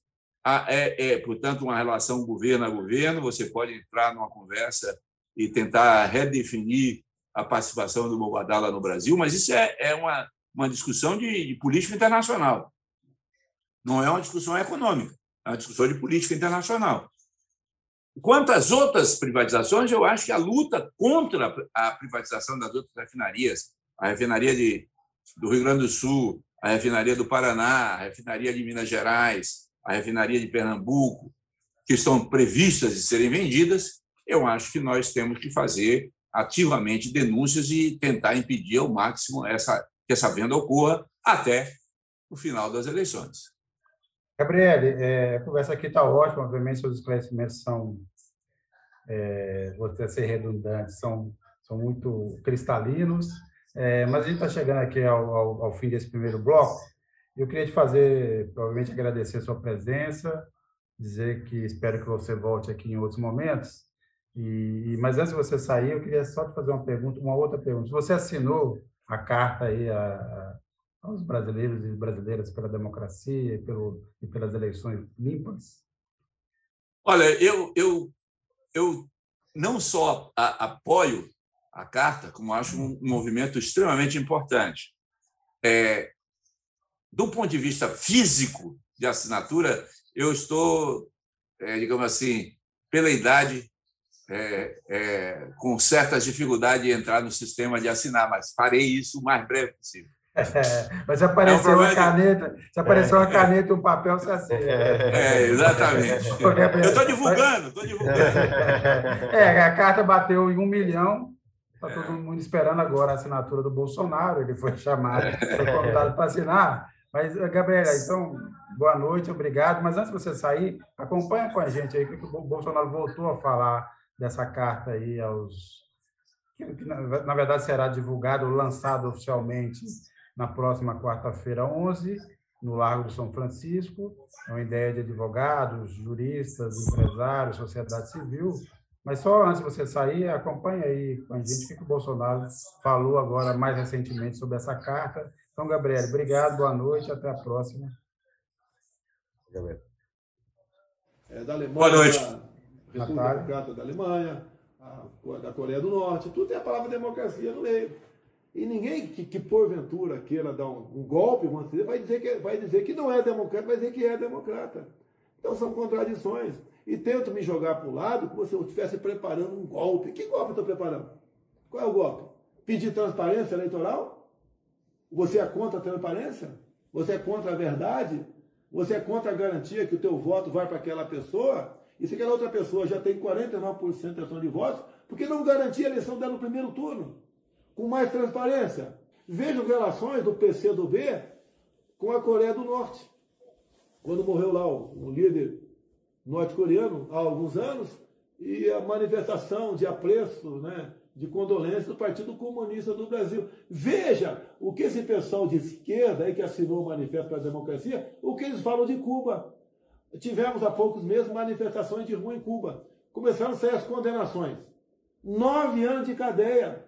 é, é, portanto, uma relação governo a governo. Você pode entrar numa conversa e tentar redefinir a participação do Mubadala no Brasil, mas isso é, é uma, uma discussão de, de política internacional. Não é uma discussão econômica, é uma discussão de política internacional. Quanto às outras privatizações, eu acho que a luta contra a privatização das outras refinarias, a refinaria de, do Rio Grande do Sul, a refinaria do Paraná, a refinaria de Minas Gerais, a refinaria de Pernambuco, que estão previstas de serem vendidas, eu acho que nós temos que fazer ativamente denúncias e tentar impedir ao máximo essa, que essa venda ocorra até o final das eleições. Gabriele, é, a conversa aqui está ótima, obviamente seus esclarecimentos são, é, vou até ser redundante, são, são muito cristalinos, é, mas a gente está chegando aqui ao, ao, ao, fim desse primeiro bloco. Eu queria te fazer, provavelmente, agradecer a sua presença, dizer que espero que você volte aqui em outros momentos. E, mas antes de você sair, eu queria só te fazer uma pergunta, uma outra pergunta. Você assinou a carta aí a, a, aos brasileiros e brasileiras pela democracia e, pelo, e pelas eleições limpas? Olha, eu, eu, eu não só a, apoio a carta, como acho um movimento extremamente importante. É, do ponto de vista físico de assinatura, eu estou, é, digamos assim, pela idade, é, é, com certas dificuldades de entrar no sistema de assinar, mas farei isso o mais breve possível. É, mas se apareceu é um uma caneta, se apareceu uma caneta e um papel, você assina. É, exatamente. *laughs* Eu estou divulgando, estou divulgando. *laughs* É, a carta bateu em um milhão, está todo mundo esperando agora a assinatura do Bolsonaro, ele foi chamado, foi convidado para assinar. Mas, Gabriela, então, boa noite, obrigado. Mas antes de você sair, acompanha com a gente aí, que o Bolsonaro voltou a falar dessa carta aí aos. que, na verdade será divulgado, lançado oficialmente na próxima quarta-feira, 11, no Largo do São Francisco. É uma ideia de advogados, juristas, empresários, sociedade civil. Mas só antes de você sair, acompanhe aí com a gente o que o Bolsonaro falou agora mais recentemente sobre essa carta então, Gabriel, obrigado, boa noite, até a próxima. É, da Alemanha, boa noite. República Democrática da Alemanha, a, da Coreia do Norte, tudo tem a palavra democracia no meio. E ninguém que, que porventura queira dar um, um golpe, vai dizer, que, vai dizer que não é democrata, vai dizer que é democrata. Então são contradições. E tento me jogar para o lado como se eu estivesse preparando um golpe. Que golpe eu estou preparando? Qual é o golpe? Pedir transparência eleitoral? Você é contra a transparência? Você é contra a verdade? Você é contra a garantia que o teu voto vai para aquela pessoa? E se aquela outra pessoa já tem 49% de intenção de votos, por que não garantir a eleição dela no primeiro turno? Com mais transparência. Vejam relações do PC do B com a Coreia do Norte. Quando morreu lá o, o líder norte-coreano há alguns anos, e a manifestação de apreço, né, de condolência do Partido Comunista do Brasil. Veja o que esse pessoal de esquerda aí que assinou o Manifesto para a Democracia, o que eles falam de Cuba. Tivemos há poucos meses manifestações de rua em Cuba. Começaram a sair as condenações. Nove anos de cadeia.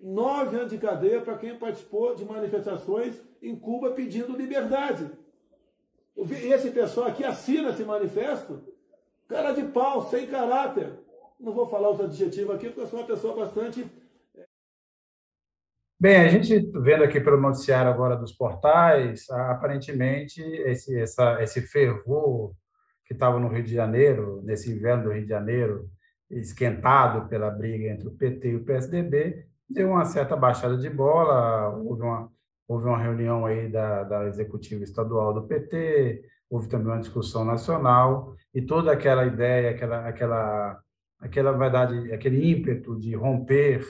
Nove anos de cadeia para quem participou de manifestações em Cuba pedindo liberdade. Esse pessoal aqui assina esse manifesto, cara de pau, sem caráter não vou falar os adjetivos aqui, porque eu sou uma pessoa bastante. É, Bem, a gente vendo aqui pelo noticiário agora dos portais, aparentemente esse, essa, esse fervor que estava no Rio de Janeiro, nesse inverno do Rio de Janeiro, esquentado pela briga entre o PT e o PSDB, deu uma certa baixada de bola, houve uma, houve uma reunião aí da, da executiva estadual do PT, houve também uma discussão nacional, e toda aquela ideia, aquela, aquela aquela verdade, aquele ímpeto de romper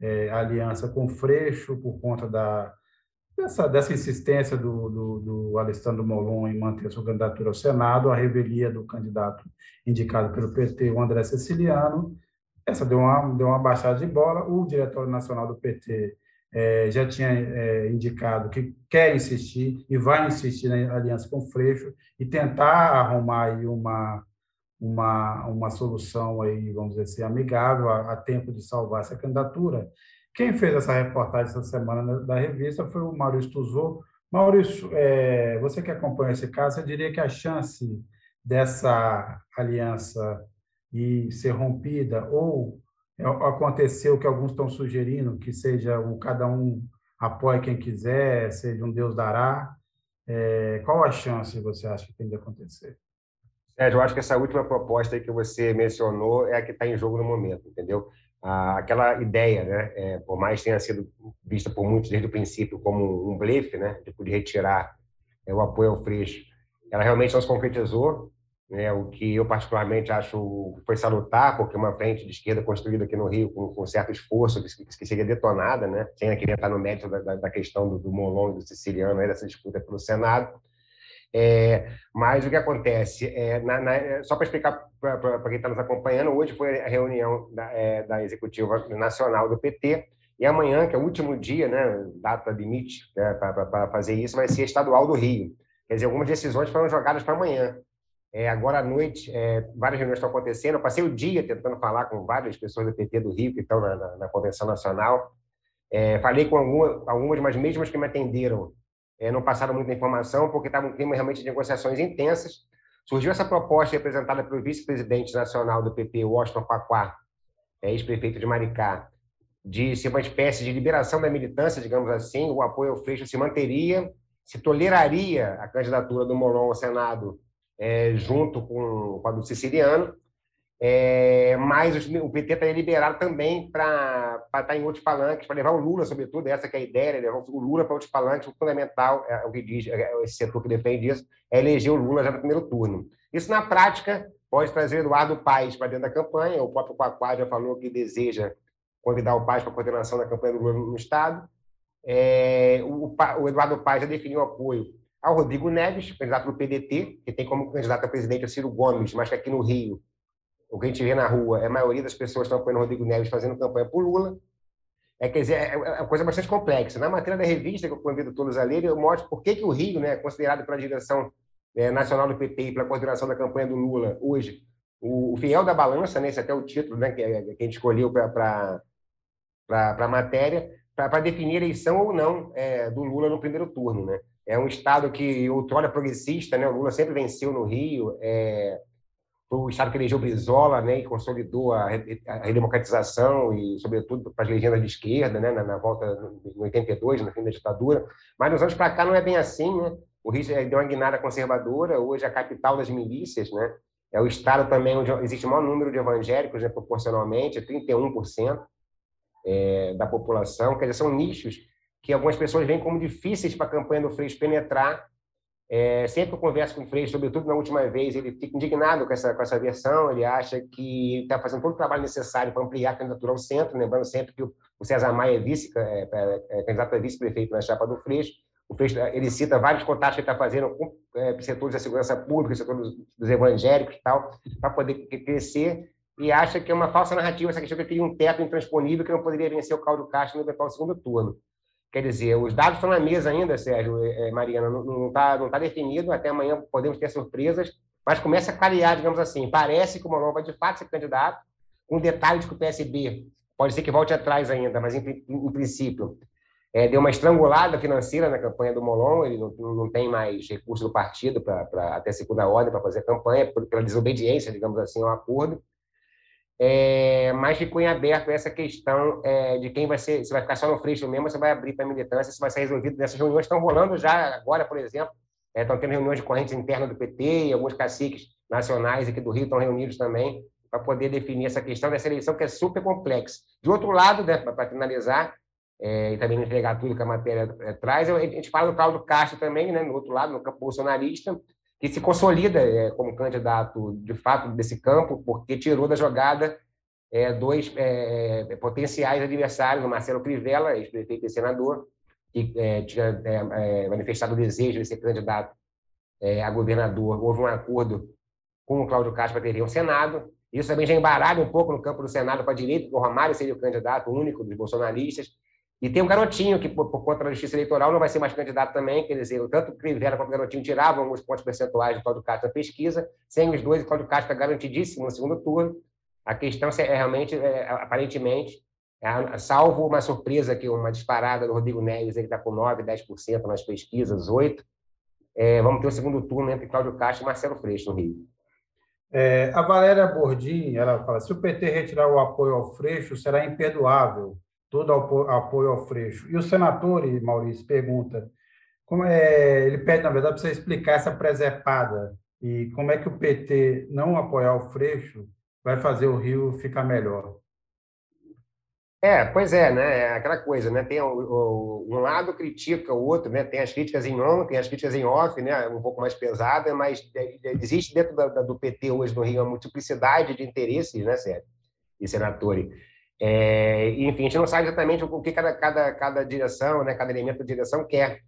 é, a aliança com o Freixo por conta da dessa, dessa insistência do, do, do Alessandro Molon em manter sua candidatura ao Senado, a revelia do candidato indicado pelo PT, o André Ceciliano, essa deu uma, deu uma baixada de bola. O diretório nacional do PT é, já tinha é, indicado que quer insistir e vai insistir na aliança com o Freixo e tentar arrumar aí uma uma, uma solução aí, vamos dizer assim, amigável a, a tempo de salvar essa candidatura. Quem fez essa reportagem essa semana da revista foi o Maurício Tuzou. Maurício, é, você que acompanha esse caso, eu diria que a chance dessa aliança e ser rompida ou aconteceu o que alguns estão sugerindo, que seja o cada um apoie quem quiser, seja um Deus dará. É, qual a chance você acha que tem de acontecer? Eu acho que essa última proposta que você mencionou é a que está em jogo no momento, entendeu? Aquela ideia, né, é, por mais tenha sido vista por muitos desde o princípio como um blefe, né, tipo de retirar é, o apoio ao Freixo, ela realmente não se concretizou. Né, o que eu particularmente acho foi salutar, porque uma frente de esquerda construída aqui no Rio com, com certo esforço, que, seria detonada, né, sem querer entrar no mérito da, da, da questão do, do Molon e do Siciliano, aí, dessa disputa pelo Senado. É, mas o que acontece, é, na, na, só para explicar para quem está nos acompanhando, hoje foi a reunião da, é, da Executiva Nacional do PT, e amanhã, que é o último dia, né, data limite né, para fazer isso, vai ser estadual do Rio. Quer dizer, algumas decisões foram jogadas para amanhã. É, agora à noite, é, várias reuniões estão acontecendo. Eu passei o dia tentando falar com várias pessoas do PT do Rio que estão na, na, na Convenção Nacional. É, falei com alguma, algumas, mas mesmo as que me atenderam é, não passaram muita informação, porque estava um clima realmente de negociações intensas. Surgiu essa proposta representada pelo vice-presidente nacional do PP, Washington Paquá, é, ex-prefeito de Maricá, de ser uma espécie de liberação da militância, digamos assim. O apoio ao Freixo se manteria, se toleraria a candidatura do Molon ao Senado é, junto com, com, a do siciliano, é, mas o PT estaria liberado também para estar em outros palanques, para levar o Lula, sobretudo, essa que é a ideia, né, levar o Lula para outros palanques, o fundamental, é, o que diz é, esse setor que defende isso, é eleger o Lula já no primeiro turno. Isso, na prática, pode trazer Eduardo Paes para dentro da campanha, o próprio Quaquá já falou que deseja convidar o Paes para a coordenação da campanha do Lula no Estado, é, o, o Eduardo Paes já definiu apoio ao Rodrigo Neves, candidato do PDT, que tem como candidato a presidente o Ciro Gomes, mas que aqui no Rio, o que a gente vê na rua, é a maioria das pessoas estão apoiando o Rodrigo Neves fazendo campanha por Lula. É, quer dizer, é, é uma coisa bastante complexa. Na matéria da revista, que eu convido todos a ler, eu mostro por que, que o Rio, né, considerado pela direção é, nacional do PT e pela coordenação da campanha do Lula hoje, o, o fiel da balança, né, esse é até o título né, que, que a gente escolheu para a matéria, para definir a eleição ou não é, do Lula no primeiro turno. Né? É um estado que outrora progressista, né? O Lula sempre venceu no Rio. É, o estado que elegeu Brizola, né? E consolidou a, redemocratização e, sobretudo, para as legendas de esquerda, né? Na, na volta em 82, no fim da ditadura. Mas nos anos para cá não é bem assim, né? O Rio deu uma guinada conservadora. Hoje é a capital das milícias, né? É o estado também onde existe o maior número de evangélicos, né? Proporcionalmente, 31% é, da população. Quer dizer, são nichos que algumas pessoas veem como difíceis para a campanha do Freixo penetrar. É, sempre que eu converso com o Freixo, sobretudo na última vez, ele fica indignado com essa, com essa versão, ele acha que está fazendo todo o trabalho necessário para ampliar a candidatura ao centro, lembrando sempre que o César Maia é, vice, é, é, é candidato a vice-prefeito na chapa do Freixo, o Freixo, ele cita vários contatos que ele está fazendo com é, setores da segurança pública, setor dos, dos evangélicos e tal, para poder crescer, e acha que é uma falsa narrativa essa questão que ele um teto intransponível que não poderia vencer o Cláudio Castro no eventual segundo turno. Quer dizer, os dados estão na mesa ainda, Sérgio, é, Mariana, não está não tá definido, até amanhã podemos ter surpresas, mas começa a clarear, digamos assim. Parece que o Molon vai de fato ser candidato, com detalhe de que o PSB pode ser que volte atrás ainda, mas em, em princípio é, deu uma estrangulada financeira na campanha do Molon, ele não, não tem mais recurso do partido para até segunda ordem para fazer campanha, pela desobediência, digamos assim, ao acordo é, mas ficou em aberto essa questão é, de quem vai ser, se vai ficar só no Freixo mesmo, se vai abrir para a militância, se vai ser resolvido. Nessas reuniões estão rolando já agora, por exemplo, é, estão tendo reuniões de correntes internas do PT e alguns caciques nacionais aqui do Rio estão reunidos também para poder definir essa questão dessa eleição que é super complexa. De outro lado, né, para finalizar, é, e também entregar tudo que a matéria é, traz, a gente fala do Cláudio Castro também, né, no outro lado, no campo bolsonarista, que se consolida é, como candidato de fato desse campo, porque tirou da jogada é, dois é, é potenciais adversários, o Marcelo Crivella, ex-prefeito e senador, que é, tinha é, manifestado o desejo de ser candidato a governador. Houve um acordo com o Cláudio Castro para ter um Senado. Isso também já embaralha um pouco no campo do Senado para a direita, porque o Romário seria o candidato único dos bolsonaristas. E tem um garotinho que, por, por, conta da justiça eleitoral, não vai ser mais candidato também, quer dizer, tanto o Crivella quanto o garotinho tiravam alguns pontos percentuais do Cláudio Castro na pesquisa, sem os dois, o Cláudio Castro está garantidíssimo no segundo turno. A questão é realmente, é, aparentemente, é, salvo uma surpresa aqui, uma disparada do Rodrigo Neves, ele está com 9%, 10% nas pesquisas, 8%, é, vamos ter o segundo turno entre Cláudio Castro e Marcelo Freixo, no Rio. É, a Valéria Bordim, ela fala, se o PT retirar o apoio ao Freixo, será imperdoável todo apoio ao Freixo. E o senador, Maurício, pergunta, como é, ele pede, na verdade, para você explicar essa presepada e como é que o PT não apoiar o Freixo vai fazer o Rio ficar melhor. É, pois é, né? É aquela coisa, né? Tem o, o, um lado critica o outro, né? Tem as críticas em on, tem as críticas em off, né? Um pouco mais pesada, mas existe dentro da, da, do PT hoje no Rio uma multiplicidade de interesses, né, Sérgio e senadores. É, enfim, a gente não sabe exatamente o que cada, cada, cada direção, né? Cada elemento da direção quer,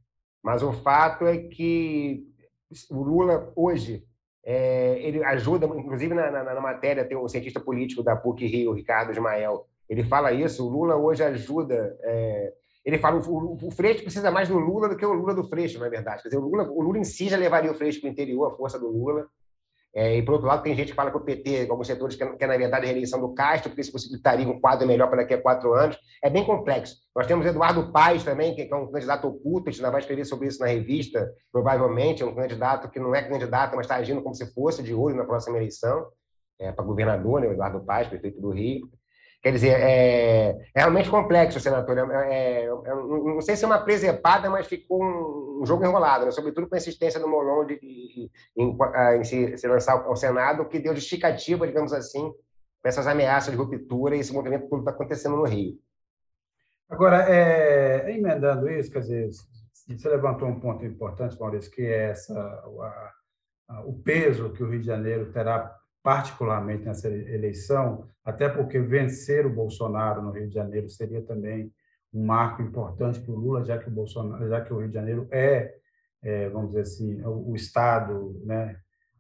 mas o fato é que o Lula hoje é, ele ajuda, inclusive na, na, na, matéria tem um cientista político da PUC Rio, Ricardo Ismael, ele fala isso. O Lula hoje ajuda. É, ele fala o, o, Freixo precisa mais do Lula do que o Lula do Freixo, é verdade. Quer dizer, o Lula, o Lula em si já levaria o Freixo para o interior, a força do Lula. É, e, por outro lado, tem gente que fala que o PT, alguns setores, quer, quer na verdade, a reeleição do Castro, porque isso possibilitaria um quadro melhor para daqui a quatro anos. É bem complexo. Nós temos Eduardo Paes também, que é um candidato oculto, a gente ainda vai escrever sobre isso na revista, provavelmente, é um candidato que não é candidato, mas está agindo como se fosse de olho na próxima eleição, é, para governador, né, o Eduardo Paes, prefeito do Rio. Quer dizer, é, é realmente complexo, senador. É, é, é, não sei se é uma presepada, mas ficou um, um jogo enrolado, né? sobretudo com a insistência do Molon de, de, em, em se, se, lançar ao Senado, que deu justificativa, digamos assim, para essas ameaças de ruptura e esse movimento todo está acontecendo no Rio. Agora, é, emendando isso, quer dizer, você levantou um ponto importante, Maurício, que é essa, a, o peso que o Rio de Janeiro terá particularmente nessa eleição, até porque vencer o Bolsonaro no Rio de Janeiro seria também um marco importante para o Lula, já que o Bolsonaro, já que o Rio de Janeiro é, é vamos dizer assim, o, o estado, né,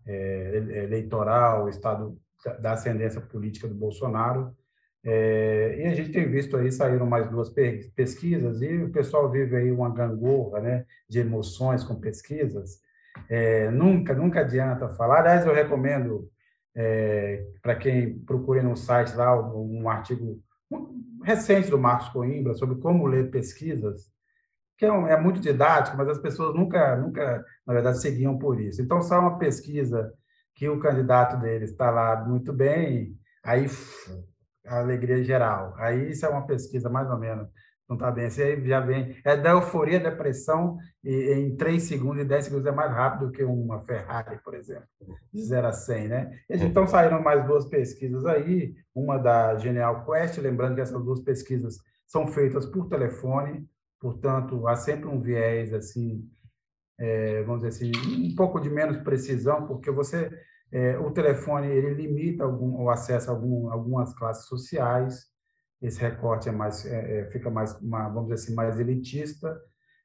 é, eleitoral, o estado da ascendência política do Bolsonaro. É, e a gente tem visto aí saíram mais duas pesquisas e o pessoal vive aí uma gangorra, né, de emoções com pesquisas. É, nunca, nunca adianta falar. Aliás, eu recomendo é, para quem procure no site lá um artigo recente do Marcos Coimbra sobre como ler pesquisas, que é, um, é, muito didático, mas as pessoas nunca, nunca, na verdade, seguiam por isso. Então, só uma pesquisa que o candidato dele está lá muito bem, aí a alegria geral. Aí isso é uma pesquisa mais ou menos não está bem. Aí já vem. É da euforia, depressão, e em 3 segundos e 10 segundos é mais rápido que uma Ferrari, por exemplo, de 0 a 100, né? Então saíram mais duas pesquisas aí, uma da Genial Quest, lembrando que essas duas pesquisas são feitas por telefone, portanto, há sempre um viés, assim, é, vamos dizer assim, um pouco de menos precisão, porque você. É, o telefone ele limita algum, o acesso a algum, algumas classes sociais, esse recorte é mais, é, é, fica mais, uma, vamos dizer assim, mais elitista.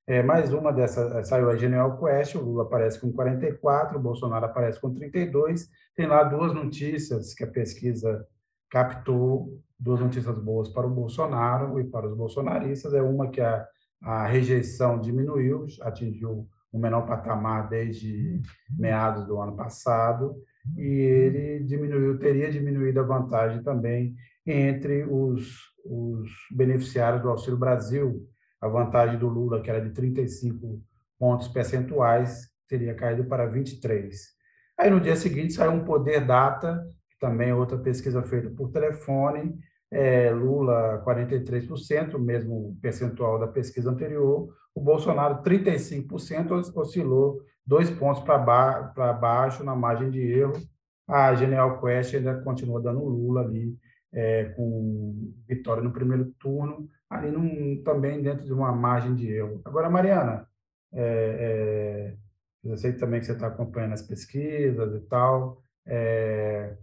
É, mais uma dessas, saiu a Genial Quest, o Lula aparece com 44, o Bolsonaro aparece com 32. Tem lá duas notícias que a pesquisa captou, duas notícias boas para o Bolsonaro e para os bolsonaristas. É uma que a, a rejeição diminuiu, atingiu o menor patamar desde meados do ano passado, e ele diminuiu, teria diminuído a vantagem também entre os, os beneficiários do Auxílio Brasil. A vantagem do Lula, que era de 35 pontos percentuais, teria caído para 23. Aí, no dia seguinte, saiu um Poder Data, também é outra pesquisa feita por telefone, é, Lula 43%, o mesmo percentual da pesquisa anterior, o Bolsonaro 35%, oscilou dois pontos para ba baixo na margem de erro. A Genial Quest ainda continua dando Lula ali é, com vitória no primeiro turno, ali num, também dentro de uma margem de erro. Agora, Mariana, é, é, eu sei também que você está acompanhando as pesquisas e tal. É,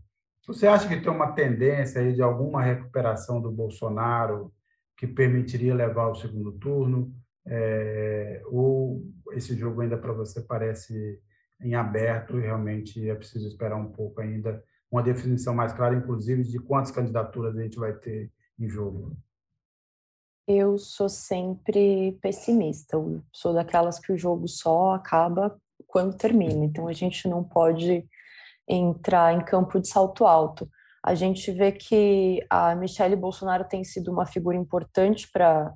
você acha que tem uma tendência aí de alguma recuperação do Bolsonaro que permitiria levar ao segundo turno? É, ou esse jogo ainda para você parece em aberto e realmente é preciso esperar um pouco ainda uma definição mais clara, inclusive, de quantas candidaturas a gente vai ter em jogo? Eu sou sempre pessimista. Eu sou daquelas que o jogo só acaba quando termina. Então a gente não pode entrar em campo de salto alto. A gente vê que a Michelle Bolsonaro tem sido uma figura importante para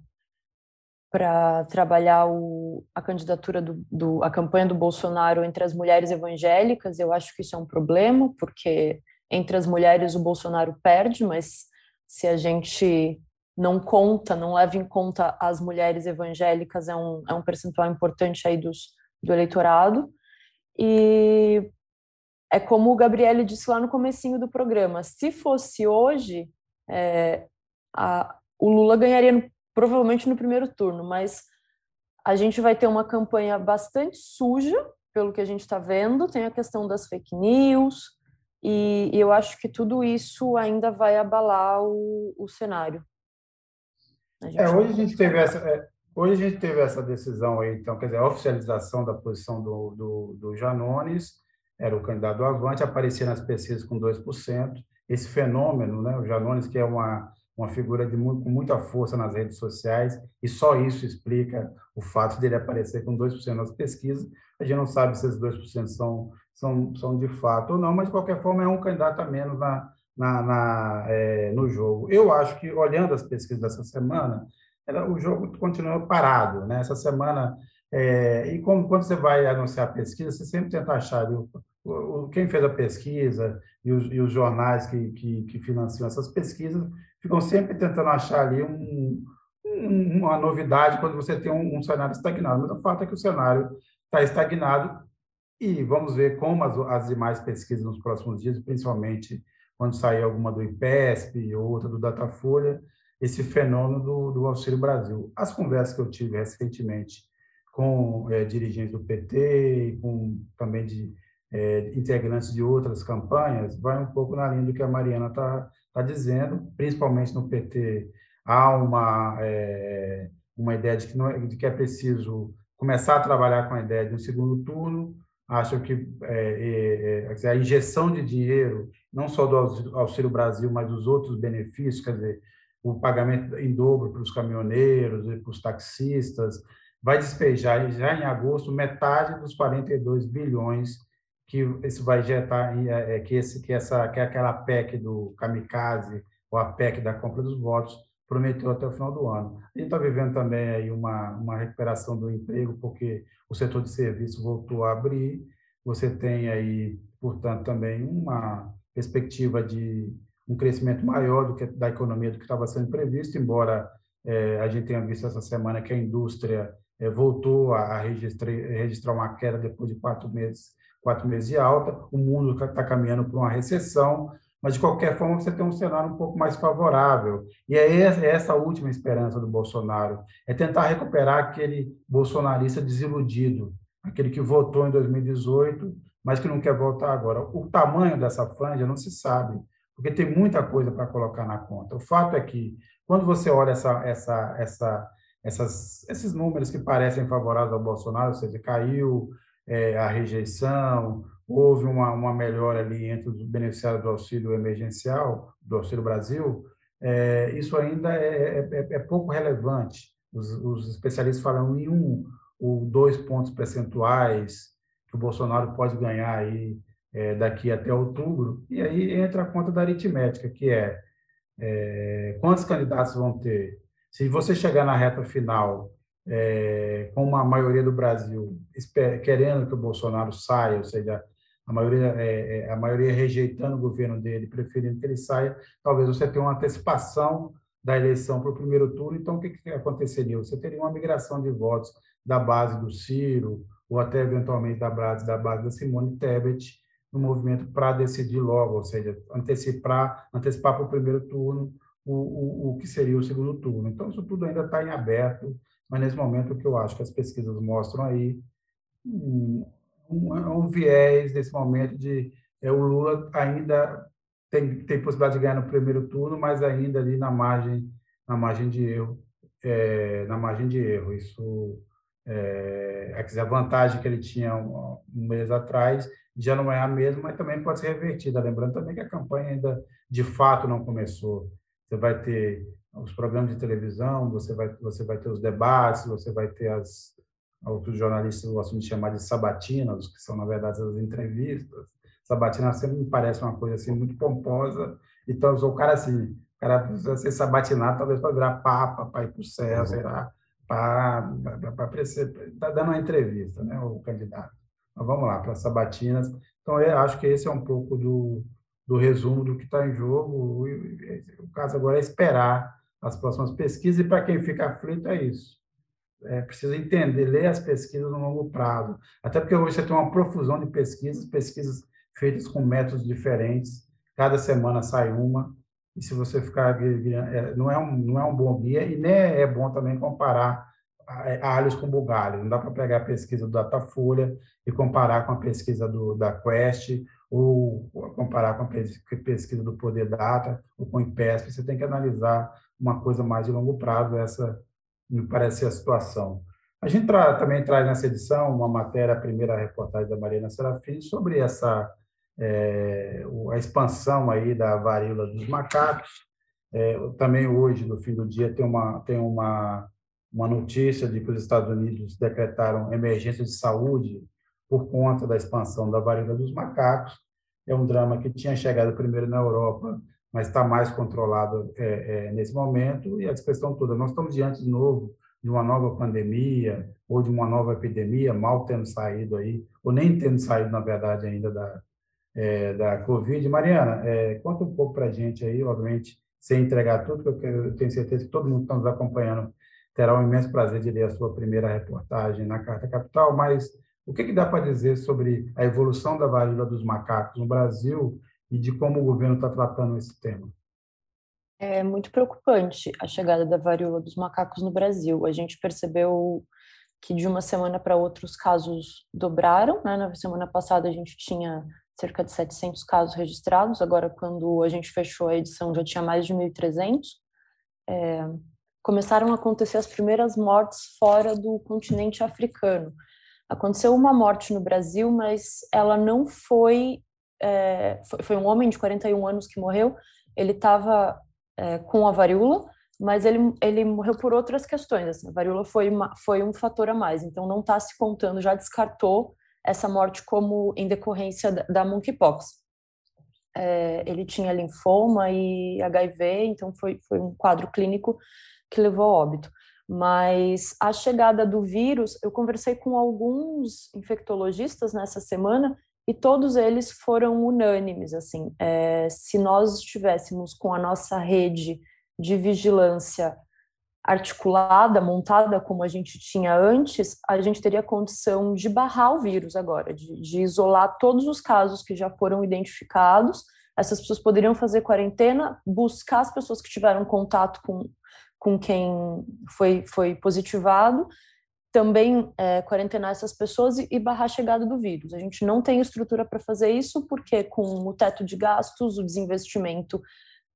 para trabalhar o, a candidatura do, do, a campanha do Bolsonaro entre as mulheres evangélicas. Eu acho que isso é um problema, porque entre as mulheres o Bolsonaro perde, mas se a gente não conta, não leva em conta as mulheres evangélicas, é um, é um percentual importante aí dos, do eleitorado. E é como o Gabriele disse lá no comecinho do programa, se fosse hoje, é, a, o Lula ganharia no, provavelmente no primeiro turno, mas a gente vai ter uma campanha bastante suja, pelo que a gente está vendo. Tem a questão das fake news, e, e, eu acho que tudo isso ainda vai abalar o, o cenário. É, hoje a gente teve essa. É, hoje a gente teve essa decisão aí, então, quer dizer, a oficialização da posição do, do, do Janones, era o candidato Avante, aparecia nas pesquisas com 2%. Esse fenômeno, né, o Janones, que é uma, uma figura de muito, com muita força nas redes sociais, e só isso explica o fato dele aparecer com 2% nas pesquisas. A gente não sabe se esses 2% são, são, são de fato ou não, mas de qualquer forma é um candidato a menos na, na, na é, no jogo. Eu acho que, olhando as pesquisas dessa semana, o jogo continua parado. Né? Essa semana, é, e como, quando você vai anunciar a pesquisa, você sempre tenta achar o, quem fez a pesquisa e os, e os jornais que, que, que financiam essas pesquisas ficam sempre tentando achar ali um, um, uma novidade quando você tem um, um, cenário estagnado. Mas o fato é que o cenário está estagnado e vamos ver como as, as demais pesquisas nos próximos dias, principalmente quando sair alguma do IPESP ou outra do Datafolha, esse fenômeno do, do Auxílio Brasil. As conversas que eu tive recentemente com é, dirigentes do PT com também de é, integrantes de outras campanhas, vai um pouco na linha do que a Mariana está está dizendo, principalmente no PT, há uma, é, uma ideia de que, não é, de que é preciso começar a trabalhar com a ideia de um segundo turno. Acho que é, é, é a injeção de dinheiro, não só do Auxílio Brasil, mas dos outros benefícios, quer dizer, o pagamento em dobro para os caminhoneiros e para os taxistas, vai despejar já em agosto metade dos 42 bilhões que isso vai injetar, é, é, que, esse, que, essa, que aquela PEC do kamikaze, ou a PEC da compra dos votos, prometeu até o final do ano. A gente está vivendo também aí uma, uma recuperação do emprego, porque o setor de serviço voltou a abrir, você tem aí, portanto, também uma perspectiva de um crescimento maior do que da economia do que estava sendo previsto, embora é, a gente tenha visto essa semana que a indústria voltou a registrar, registrar uma queda depois de quatro meses quatro meses de alta, o mundo está caminhando para uma recessão, mas de qualquer forma você tem um cenário um pouco mais favorável. E é, é essa a última esperança do Bolsonaro, é tentar recuperar aquele bolsonarista desiludido, aquele que votou em 2018, mas que não quer voltar agora. O tamanho dessa franja não se sabe, porque tem muita coisa para colocar na conta. O fato é que, quando você olha essa, essa, essa, essas, esses números que parecem favoráveis ao Bolsonaro, ou seja, caiu é, a rejeição, houve uma, uma melhora ali entre os beneficiários do auxílio emergencial, do Auxílio Brasil, é, isso ainda é, é, é, é pouco relevante. Os, os, especialistas falam em um ou dois pontos percentuais que o Bolsonaro pode ganhar aí é, daqui até outubro, e aí entra a conta da aritmética, que é, é quantos candidatos vão ter? Se você chegar na reta final é, uma maioria do Brasil querendo que o Bolsonaro saia, ou seja, a maioria, é, é, a maioria rejeitando o governo dele, preferindo que ele saia, talvez você tenha uma antecipação da eleição para o primeiro turno. Então, o que, que aconteceria? Você teria uma migração de votos da base do Ciro, ou até eventualmente da base da, base da Simone Tebet, no movimento para decidir logo, ou seja, antecipar, antecipar para o primeiro turno o, o, o que seria o segundo turno. Então, isso tudo ainda está em aberto mas nesse momento o que eu acho que as pesquisas mostram aí um, um, um viés nesse momento de é, o Lula ainda tem, tem possibilidade de ganhar no primeiro turno, mas ainda ali na margem na margem de erro é, na margem de erro isso é, a vantagem que ele tinha um, um mês atrás já não é a mesma, mas também pode ser revertida. Lembrando também que a campanha ainda de fato não começou. Você vai ter os programas de televisão, você vai, você vai ter os debates, você vai ter as. Outros jornalistas gostam de chamar de sabatinas, que são, na verdade, as entrevistas. Sabatina sempre me parece uma coisa assim muito pomposa. Então, o cara assim, o cara precisa ser sabatinado, talvez para virar papa, para ir para o céu, uhum. sei lá, para Está dando uma entrevista, né, o candidato. Mas vamos lá, para sabatinas. Então, eu acho que esse é um pouco do, do resumo do que está em jogo. O caso agora é esperar as próximas pesquisas, e para quem fica aflito é isso. É, precisa entender, ler as pesquisas no longo prazo. Até porque hoje você tem uma profusão de pesquisas, pesquisas feitas com métodos diferentes, cada semana sai uma, e se você ficar é, não é um não é um bom guia e nem é bom também comparar alhos com bugalhos. Não dá para pegar a pesquisa do Datafolha e comparar com a pesquisa do, da Quest ou comparar com a pesquisa do Poder Data ou com o IPESP. Você tem que analisar uma coisa mais de longo prazo. Essa me parece ser a situação. A gente tra também traz nessa edição uma matéria, a primeira reportagem da Mariana Serafim, sobre essa é, a expansão aí da varíola dos macacos. É, também hoje, no fim do dia, tem uma, tem uma, uma notícia de que os Estados Unidos decretaram emergência de saúde por conta da expansão da varíola dos macacos. É um drama que tinha chegado primeiro na Europa, mas está mais controlado é, é, nesse momento, e a questão toda. Nós estamos diante de novo de uma nova pandemia ou de uma nova epidemia, mal tendo saído aí, ou nem tendo saído, na verdade, ainda da, é, da Covid. Mariana, é, conta um pouco para a gente aí, obviamente, sem entregar tudo, porque eu tenho certeza que todo mundo que está nos acompanhando terá um imenso prazer de ler a sua primeira reportagem na Carta Capital, mas o que, que dá para dizer sobre a evolução da varíola dos macacos no Brasil e de como o governo está tratando esse tema? É muito preocupante a chegada da varíola dos macacos no Brasil. A gente percebeu que de uma semana para outra os casos dobraram. Né? Na semana passada a gente tinha cerca de 700 casos registrados, agora quando a gente fechou a edição já tinha mais de 1.300. É, começaram a acontecer as primeiras mortes fora do continente africano. Aconteceu uma morte no Brasil, mas ela não foi, é, foi, foi um homem de 41 anos que morreu. Ele estava é, com a varíola, mas ele, ele morreu por outras questões. Assim, a varíola foi, uma, foi um fator a mais, então não está se contando, já descartou essa morte como em decorrência da, da monkeypox. É, ele tinha linfoma e HIV, então foi, foi um quadro clínico que levou ao óbito. Mas a chegada do vírus, eu conversei com alguns infectologistas nessa semana e todos eles foram unânimes, assim, é, se nós estivéssemos com a nossa rede de vigilância articulada, montada como a gente tinha antes, a gente teria condição de barrar o vírus agora, de, de isolar todos os casos que já foram identificados, essas pessoas poderiam fazer quarentena, buscar as pessoas que tiveram contato com, com quem foi, foi positivado também é, quarentenar essas pessoas e, e barrar a chegada do vírus. A gente não tem estrutura para fazer isso, porque com o teto de gastos, o desinvestimento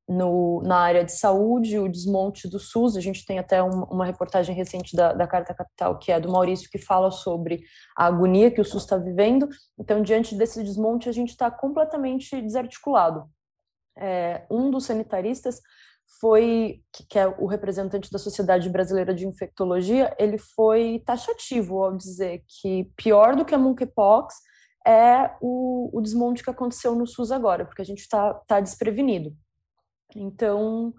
no, na área de saúde, o desmonte do SUS, a gente tem até um, uma reportagem recente da, da Carta Capital, que é do Maurício, que fala sobre a agonia que o SUS está vivendo. Então, diante desse desmonte, a gente está completamente desarticulado. É, um dos sanitaristas foi, que é o representante da Sociedade Brasileira de Infectologia, ele foi taxativo ao dizer que pior do que a monkeypox é o, o desmonte que aconteceu no SUS agora, porque a gente está tá desprevenido. Então,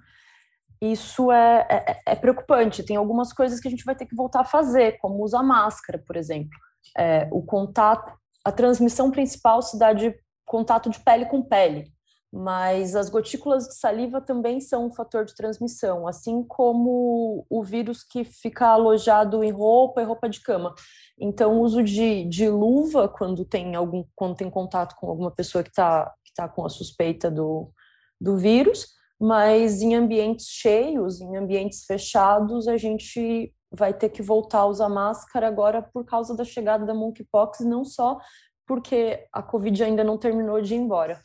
isso é, é, é, preocupante. Tem algumas coisas que a gente vai ter que voltar a fazer, como usar máscara, por exemplo. É, o contato, a transmissão principal se dá de contato de pele com pele mas as gotículas de saliva também são um fator de transmissão, assim como o vírus que fica alojado em roupa e roupa de cama. Então, o uso de, de luva quando tem algum quando tem contato com alguma pessoa que está que tá com a suspeita do, do vírus, mas em ambientes cheios, em ambientes fechados, a gente vai ter que voltar a usar máscara agora por causa da chegada da monkeypox, não só porque a Covid ainda não terminou de ir embora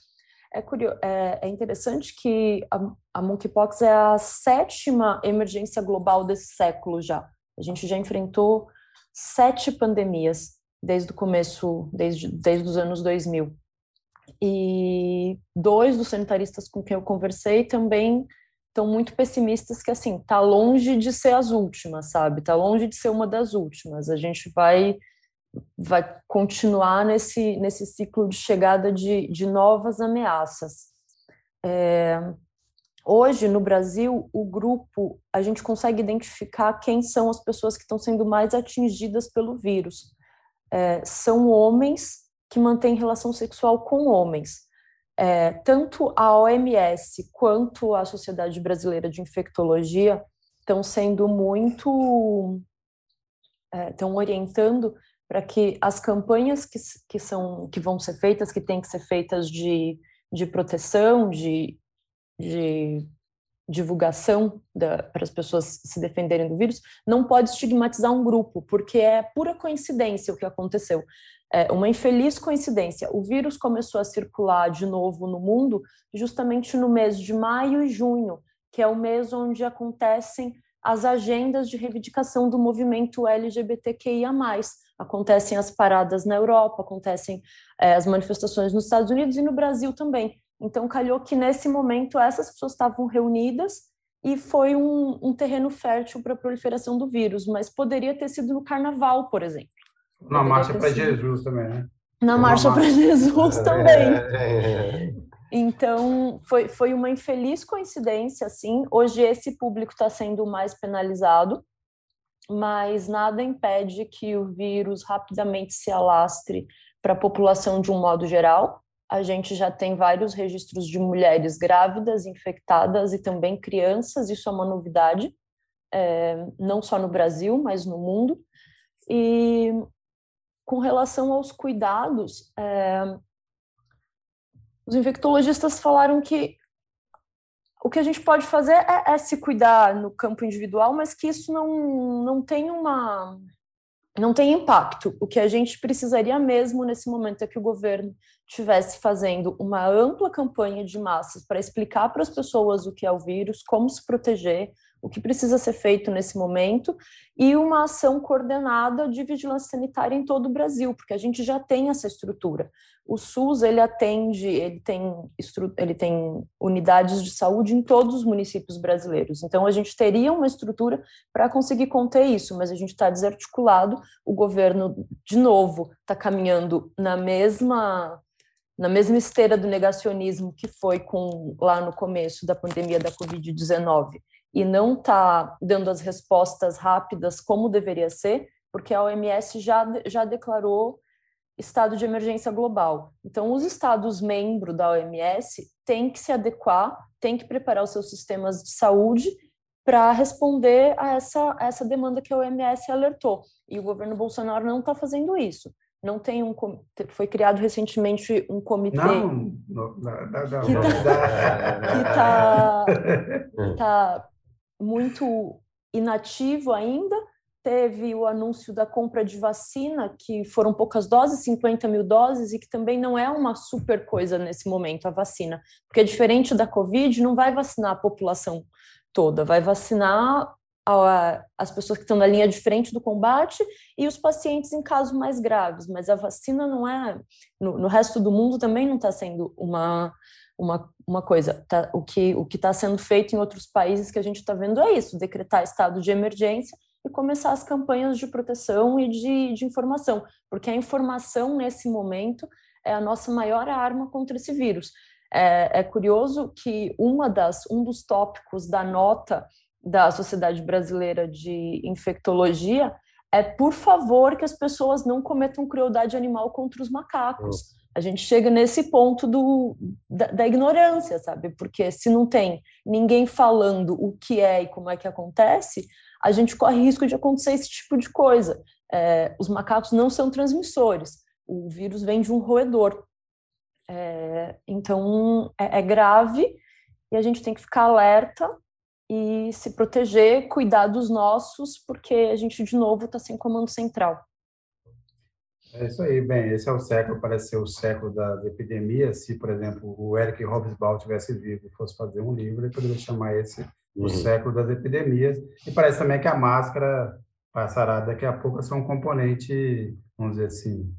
é, curioso, é, é interessante que a, a monkeypox é a sétima emergência global desse século já. A gente já enfrentou sete pandemias desde o começo, desde, desde os anos 2000. E dois dos sanitaristas com quem eu conversei também estão muito pessimistas que assim tá longe de ser as últimas, sabe? Tá longe de ser uma das últimas. A gente vai vai continuar nesse, nesse ciclo de chegada de, de novas ameaças. É, hoje, no Brasil, o grupo, a gente consegue identificar quem são as pessoas que estão sendo mais atingidas pelo vírus. É, são homens que mantêm relação sexual com homens. É, tanto a OMS quanto a Sociedade Brasileira de Infectologia estão sendo muito. estão orientando para que as campanhas que, que, são, que vão ser feitas, que têm que ser feitas de, de proteção, de de divulgação para as pessoas se defenderem do vírus, não pode estigmatizar um grupo, porque é pura coincidência o que aconteceu. É uma infeliz coincidência. O vírus começou a circular de novo no mundo justamente no mês de maio e junho, que é o mês onde acontecem as agendas de reivindicação do movimento LGBTQIA+. Acontecem as paradas na Europa, acontecem é, as manifestações nos Estados Unidos e no Brasil também. Então, calhou que nesse momento essas pessoas estavam reunidas e foi um, um terreno fértil para a proliferação do vírus, mas poderia ter sido no carnaval, por exemplo. Na Marcha para Jesus também, né? Na Marcha para Jesus *laughs* também. Então, foi, foi uma infeliz coincidência, assim. Hoje esse público está sendo mais penalizado, mas nada impede que o vírus rapidamente se alastre para a população de um modo geral. A gente já tem vários registros de mulheres grávidas, infectadas e também crianças, isso é uma novidade, é, não só no Brasil, mas no mundo. E com relação aos cuidados, é, os infectologistas falaram que o que a gente pode fazer é, é, se cuidar no campo individual, mas que isso não, não tem uma não tem impacto. O que a gente precisaria mesmo nesse momento é que o governo estivesse fazendo uma ampla campanha de massas para explicar para as pessoas o que é o vírus, como se proteger, o que precisa ser feito nesse momento e uma ação coordenada de vigilância sanitária em todo o Brasil, porque a gente já tem essa estrutura. O SUS ele atende, ele tem, ele tem unidades de saúde em todos os municípios brasileiros. Então a gente teria uma estrutura para conseguir conter isso, mas a gente está desarticulado. O governo, de novo, está caminhando na mesma na mesma esteira do negacionismo que foi com lá no começo da pandemia da Covid-19 e não está dando as respostas rápidas como deveria ser, porque a OMS já, já declarou estado de emergência global. Então, os estados membros da OMS têm que se adequar, têm que preparar os seus sistemas de saúde para responder a essa, a essa demanda que a OMS alertou. E o governo Bolsonaro não está fazendo isso. Não tem um foi criado recentemente um comitê não, não, não, não que está tá, tá *laughs* muito inativo ainda. Teve o anúncio da compra de vacina, que foram poucas doses, 50 mil doses, e que também não é uma super coisa nesse momento, a vacina. Porque, diferente da Covid, não vai vacinar a população toda, vai vacinar as pessoas que estão na linha de frente do combate e os pacientes em casos mais graves, mas a vacina não é. No, no resto do mundo também não está sendo uma, uma, uma coisa. Tá, o que o está sendo feito em outros países que a gente está vendo é isso: decretar estado de emergência e começar as campanhas de proteção e de, de informação, porque a informação nesse momento é a nossa maior arma contra esse vírus. É, é curioso que uma das, um dos tópicos da nota da Sociedade Brasileira de Infectologia é, por favor, que as pessoas não cometam crueldade animal contra os macacos a gente chega nesse ponto do, da, da, ignorância, sabe? Porque se não tem ninguém falando o que é e como é que acontece, a gente corre risco de acontecer esse tipo de coisa. É, os macacos não são transmissores, o vírus vem de um roedor. É, então, é, é grave e a gente tem que ficar alerta e se proteger, cuidar dos nossos, porque a gente, de novo, está sem comando central. É isso aí, bem, esse é o século, parece ser o século das epidemias. Se, por exemplo, o Eric Hobsbawm tivesse vivo e fosse fazer um livro, ele poderia chamar esse uhum. o século das epidemias. E parece também que a máscara passará daqui a pouco a ser um componente, vamos dizer assim,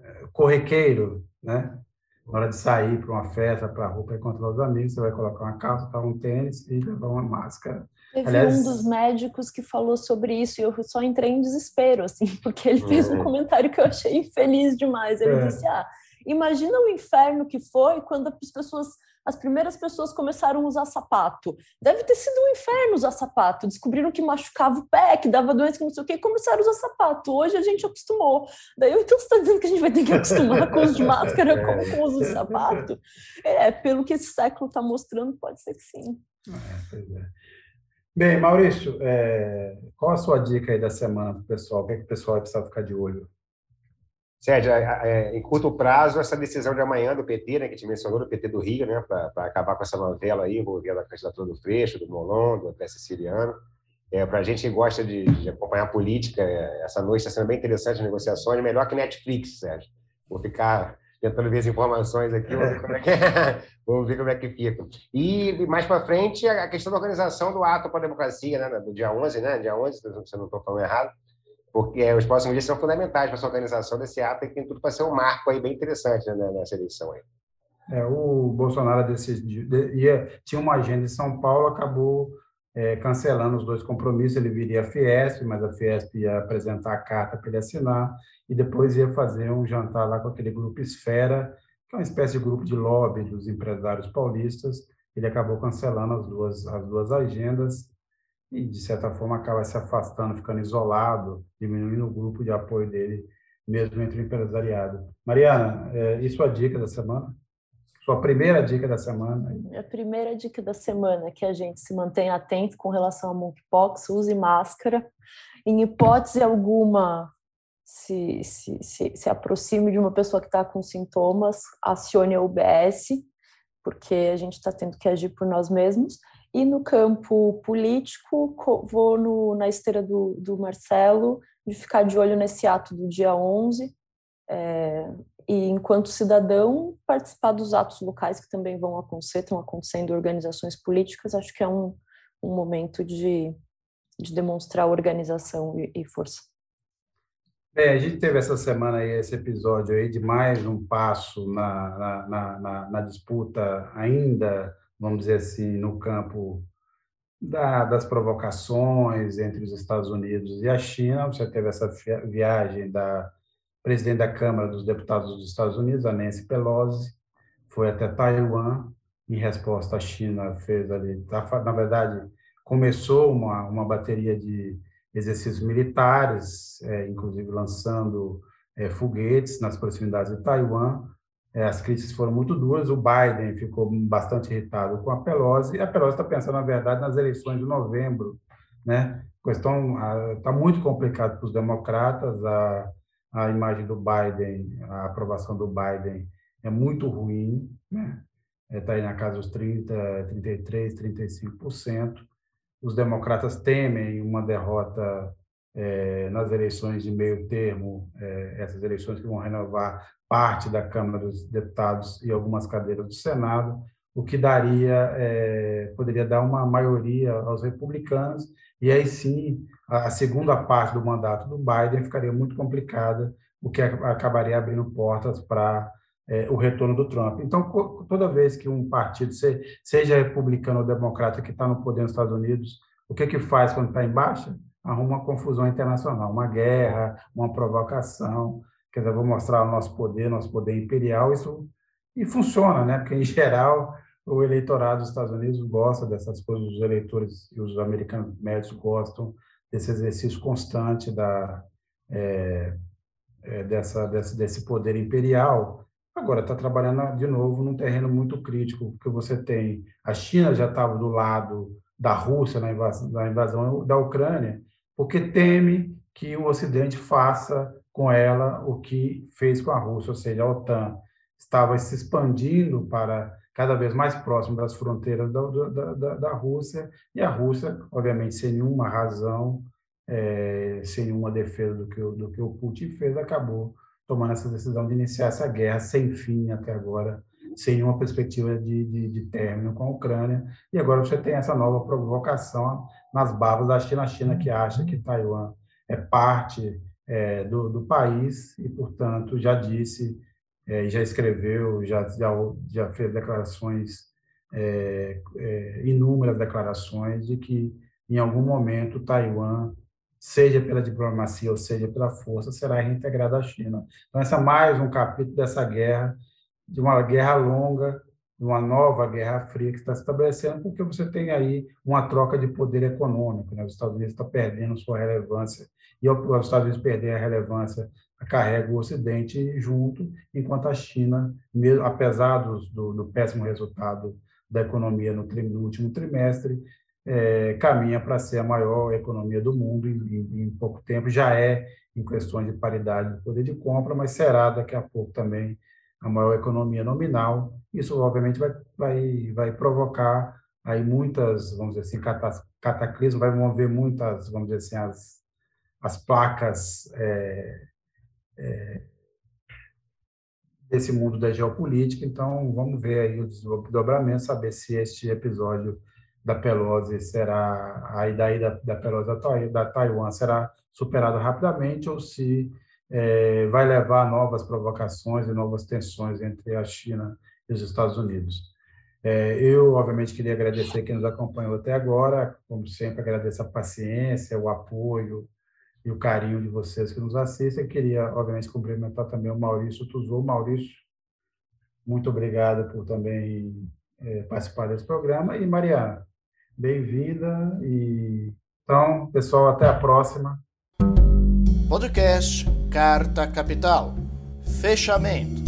é, corriqueiro, né? Na hora de sair para uma festa, para a rua, para encontrar os amigos, você vai colocar uma calça, um tênis e levar uma máscara Teve Aliás... um dos médicos que falou sobre isso e eu só entrei em desespero, assim, *laughs* porque ele fez um uhum. comentário que eu achei infeliz demais. Ele é. disse: Ah, imagina o inferno que foi quando as pessoas, as primeiras pessoas começaram a usar sapato. Deve ter sido um inferno usar sapato. Descobriram que machucava o pé, que dava doença, que não sei o quê, e começaram a usar sapato. Hoje a gente acostumou. Daí eu, então você está dizendo que a gente vai ter que acostumar com o uso de máscara é. como com o uso de sapato? É, pelo que esse século está mostrando, pode ser que sim. É, pois é. Bem, Maurício, é, qual a sua dica aí da semana para o pessoal? O que, é que o pessoal precisa ficar de olho? Sérgio, é, em curto prazo, essa decisão de amanhã do PT, né, que te mencionou, do PT do Rio, né, para acabar com essa novela aí envolvendo a candidatura do Freixo, do Molon, do André Siciliano. É, para a gente que gosta de, de acompanhar política, é, essa noite está sendo bem interessante as negociações, melhor que Netflix, Sérgio. Vou ficar tentando ver as informações aqui, vamos ver como é que, *laughs* vamos ver como é que fica. E mais para frente, a questão da organização do ato para a democracia, né, do dia 11, né, dia 11, se eu não estou falando errado, porque os próximos dias são fundamentais para essa organização desse ato e tem tudo para ser um marco aí bem interessante né, nessa eleição aí. É, o Bolsonaro decidiu, ia, tinha uma agenda em São Paulo, acabou é, cancelando os dois compromissos, ele viria a Fiesp, mas a Fiesp ia apresentar a carta para ele assinar, e depois ia fazer um jantar lá com aquele grupo Esfera, que é uma espécie de grupo de lobby dos empresários paulistas, ele acabou cancelando as duas, as duas agendas, e, de certa forma, acaba se afastando, ficando isolado, diminuindo o grupo de apoio dele, mesmo entre o empresariado. Mariana, é, e sua dica da semana? Sua primeira dica da semana? A primeira dica da semana é que a gente se mantenha atento com relação a monkeypox, use máscara. Em hipótese alguma, se, se, se, se aproxime de uma pessoa que está com sintomas, acione a UBS, porque a gente está tendo que agir por nós mesmos. E no campo político, vou no, na esteira do, do Marcelo, de ficar de olho nesse ato do dia 11, é, e enquanto cidadão, participar dos atos locais que também vão acontecer, estão acontecendo organizações políticas, acho que é um, um momento de, de demonstrar organização e, e força. É, a gente teve essa semana aí, esse episódio aí de mais um passo na, na, na, na disputa ainda vamos dizer assim, no campo da, das provocações entre os Estados Unidos e a China. Você teve essa viagem da presidente da Câmara dos Deputados dos Estados Unidos, a Nancy Pelosi, foi até Taiwan. Em resposta, a China fez ali, tá, na verdade, começou uma, uma bateria de exercícios militares, é, inclusive lançando é, foguetes nas proximidades de Taiwan, é, as críticas foram muito duras. O Biden ficou bastante irritado com a Pelosi, e a Pelosi está pensando, na verdade, nas eleições de novembro. Né? A questão está muito complicado para os democratas. A, a imagem do Biden, a aprovação do Biden é muito ruim, né? Está aí na casa dos 30, 33, 35%. Os democratas temem uma derrota é, nas eleições de meio termo, é, essas eleições que vão renovar parte da Câmara dos Deputados e algumas cadeiras do Senado, o que daria, é, poderia dar uma maioria aos republicanos, e aí sim a segunda parte do mandato do Biden ficaria muito complicada, o que acabaria abrindo portas para é, o retorno do Trump. Então, toda vez que um partido, seja republicano ou democrata, que está no poder nos Estados Unidos, o que, que faz quando está em baixa? Arruma uma confusão internacional, uma guerra, uma provocação quer dizer, vou mostrar o nosso poder, nosso poder imperial, isso e funciona, né? Porque em geral o eleitorado dos Estados Unidos gosta dessas coisas, os eleitores e os americanos médios gostam desse exercício constante da é, é, dessa desse, desse poder imperial. Agora está trabalhando de novo num terreno muito crítico, porque você tem a China já estava do lado da Rússia na invasão, na invasão da Ucrânia, porque teme que o Ocidente faça com ela o que fez com a Rússia, ou seja, a OTAN estava se expandindo para cada vez mais próximo das fronteiras da, da, da, da Rússia, e a Rússia, obviamente, sem nenhuma razão, é, sem nenhuma defesa do que, do que o Putin fez, acabou tomando essa decisão de iniciar essa guerra sem fim até agora, sem nenhuma perspectiva de, de, de término com a Ucrânia. E agora você tem essa nova provocação nas barbas da China, a China que acha que Taiwan é parte é, do, do, país e, portanto, já disse, é, já escreveu, já, já, já fez declarações, é, é, inúmeras declarações de que, em algum momento, Taiwan, seja pela diplomacia ou seja pela força, será reintegrada à China. Então, esse é mais um capítulo dessa guerra, de uma guerra longa, de uma nova guerra fria que está se estabelecendo, porque você tem aí uma troca de poder econômico. Né? Os Estados Unidos estão perdendo sua relevância e os Estados Unidos perder a relevância, carrega o Ocidente junto, enquanto a China, mesmo, apesar do, do, do péssimo resultado da economia no, no último trimestre, é, caminha para ser a maior economia do mundo em, em, em, pouco tempo, já é em questões de paridade de poder de compra, mas será daqui a pouco também a maior economia nominal. Isso, obviamente, vai, vai, vai provocar aí muitas, vamos dizer assim, cataclismos, vai mover muitas, vamos dizer assim, as, as placas é, é, desse mundo da geopolítica. Então, vamos ver aí o desdobramento, saber se este episódio da Pelosi será, a ida da, da Pelosi da, Taiwan será superado rapidamente ou se é, vai levar a novas provocações e novas tensões entre a China e os Estados Unidos. É, eu, obviamente, queria agradecer quem nos acompanhou até agora, como sempre, agradeço a paciência, o apoio e o carinho de vocês que nos assistem. Queria, obviamente, cumprimentar também o Maurício Tuzou. Maurício, muito obrigado por também é, participar desse programa. E, Mariana, bem-vinda. E Então, pessoal, até a próxima. Podcast Carta Capital. Fechamento.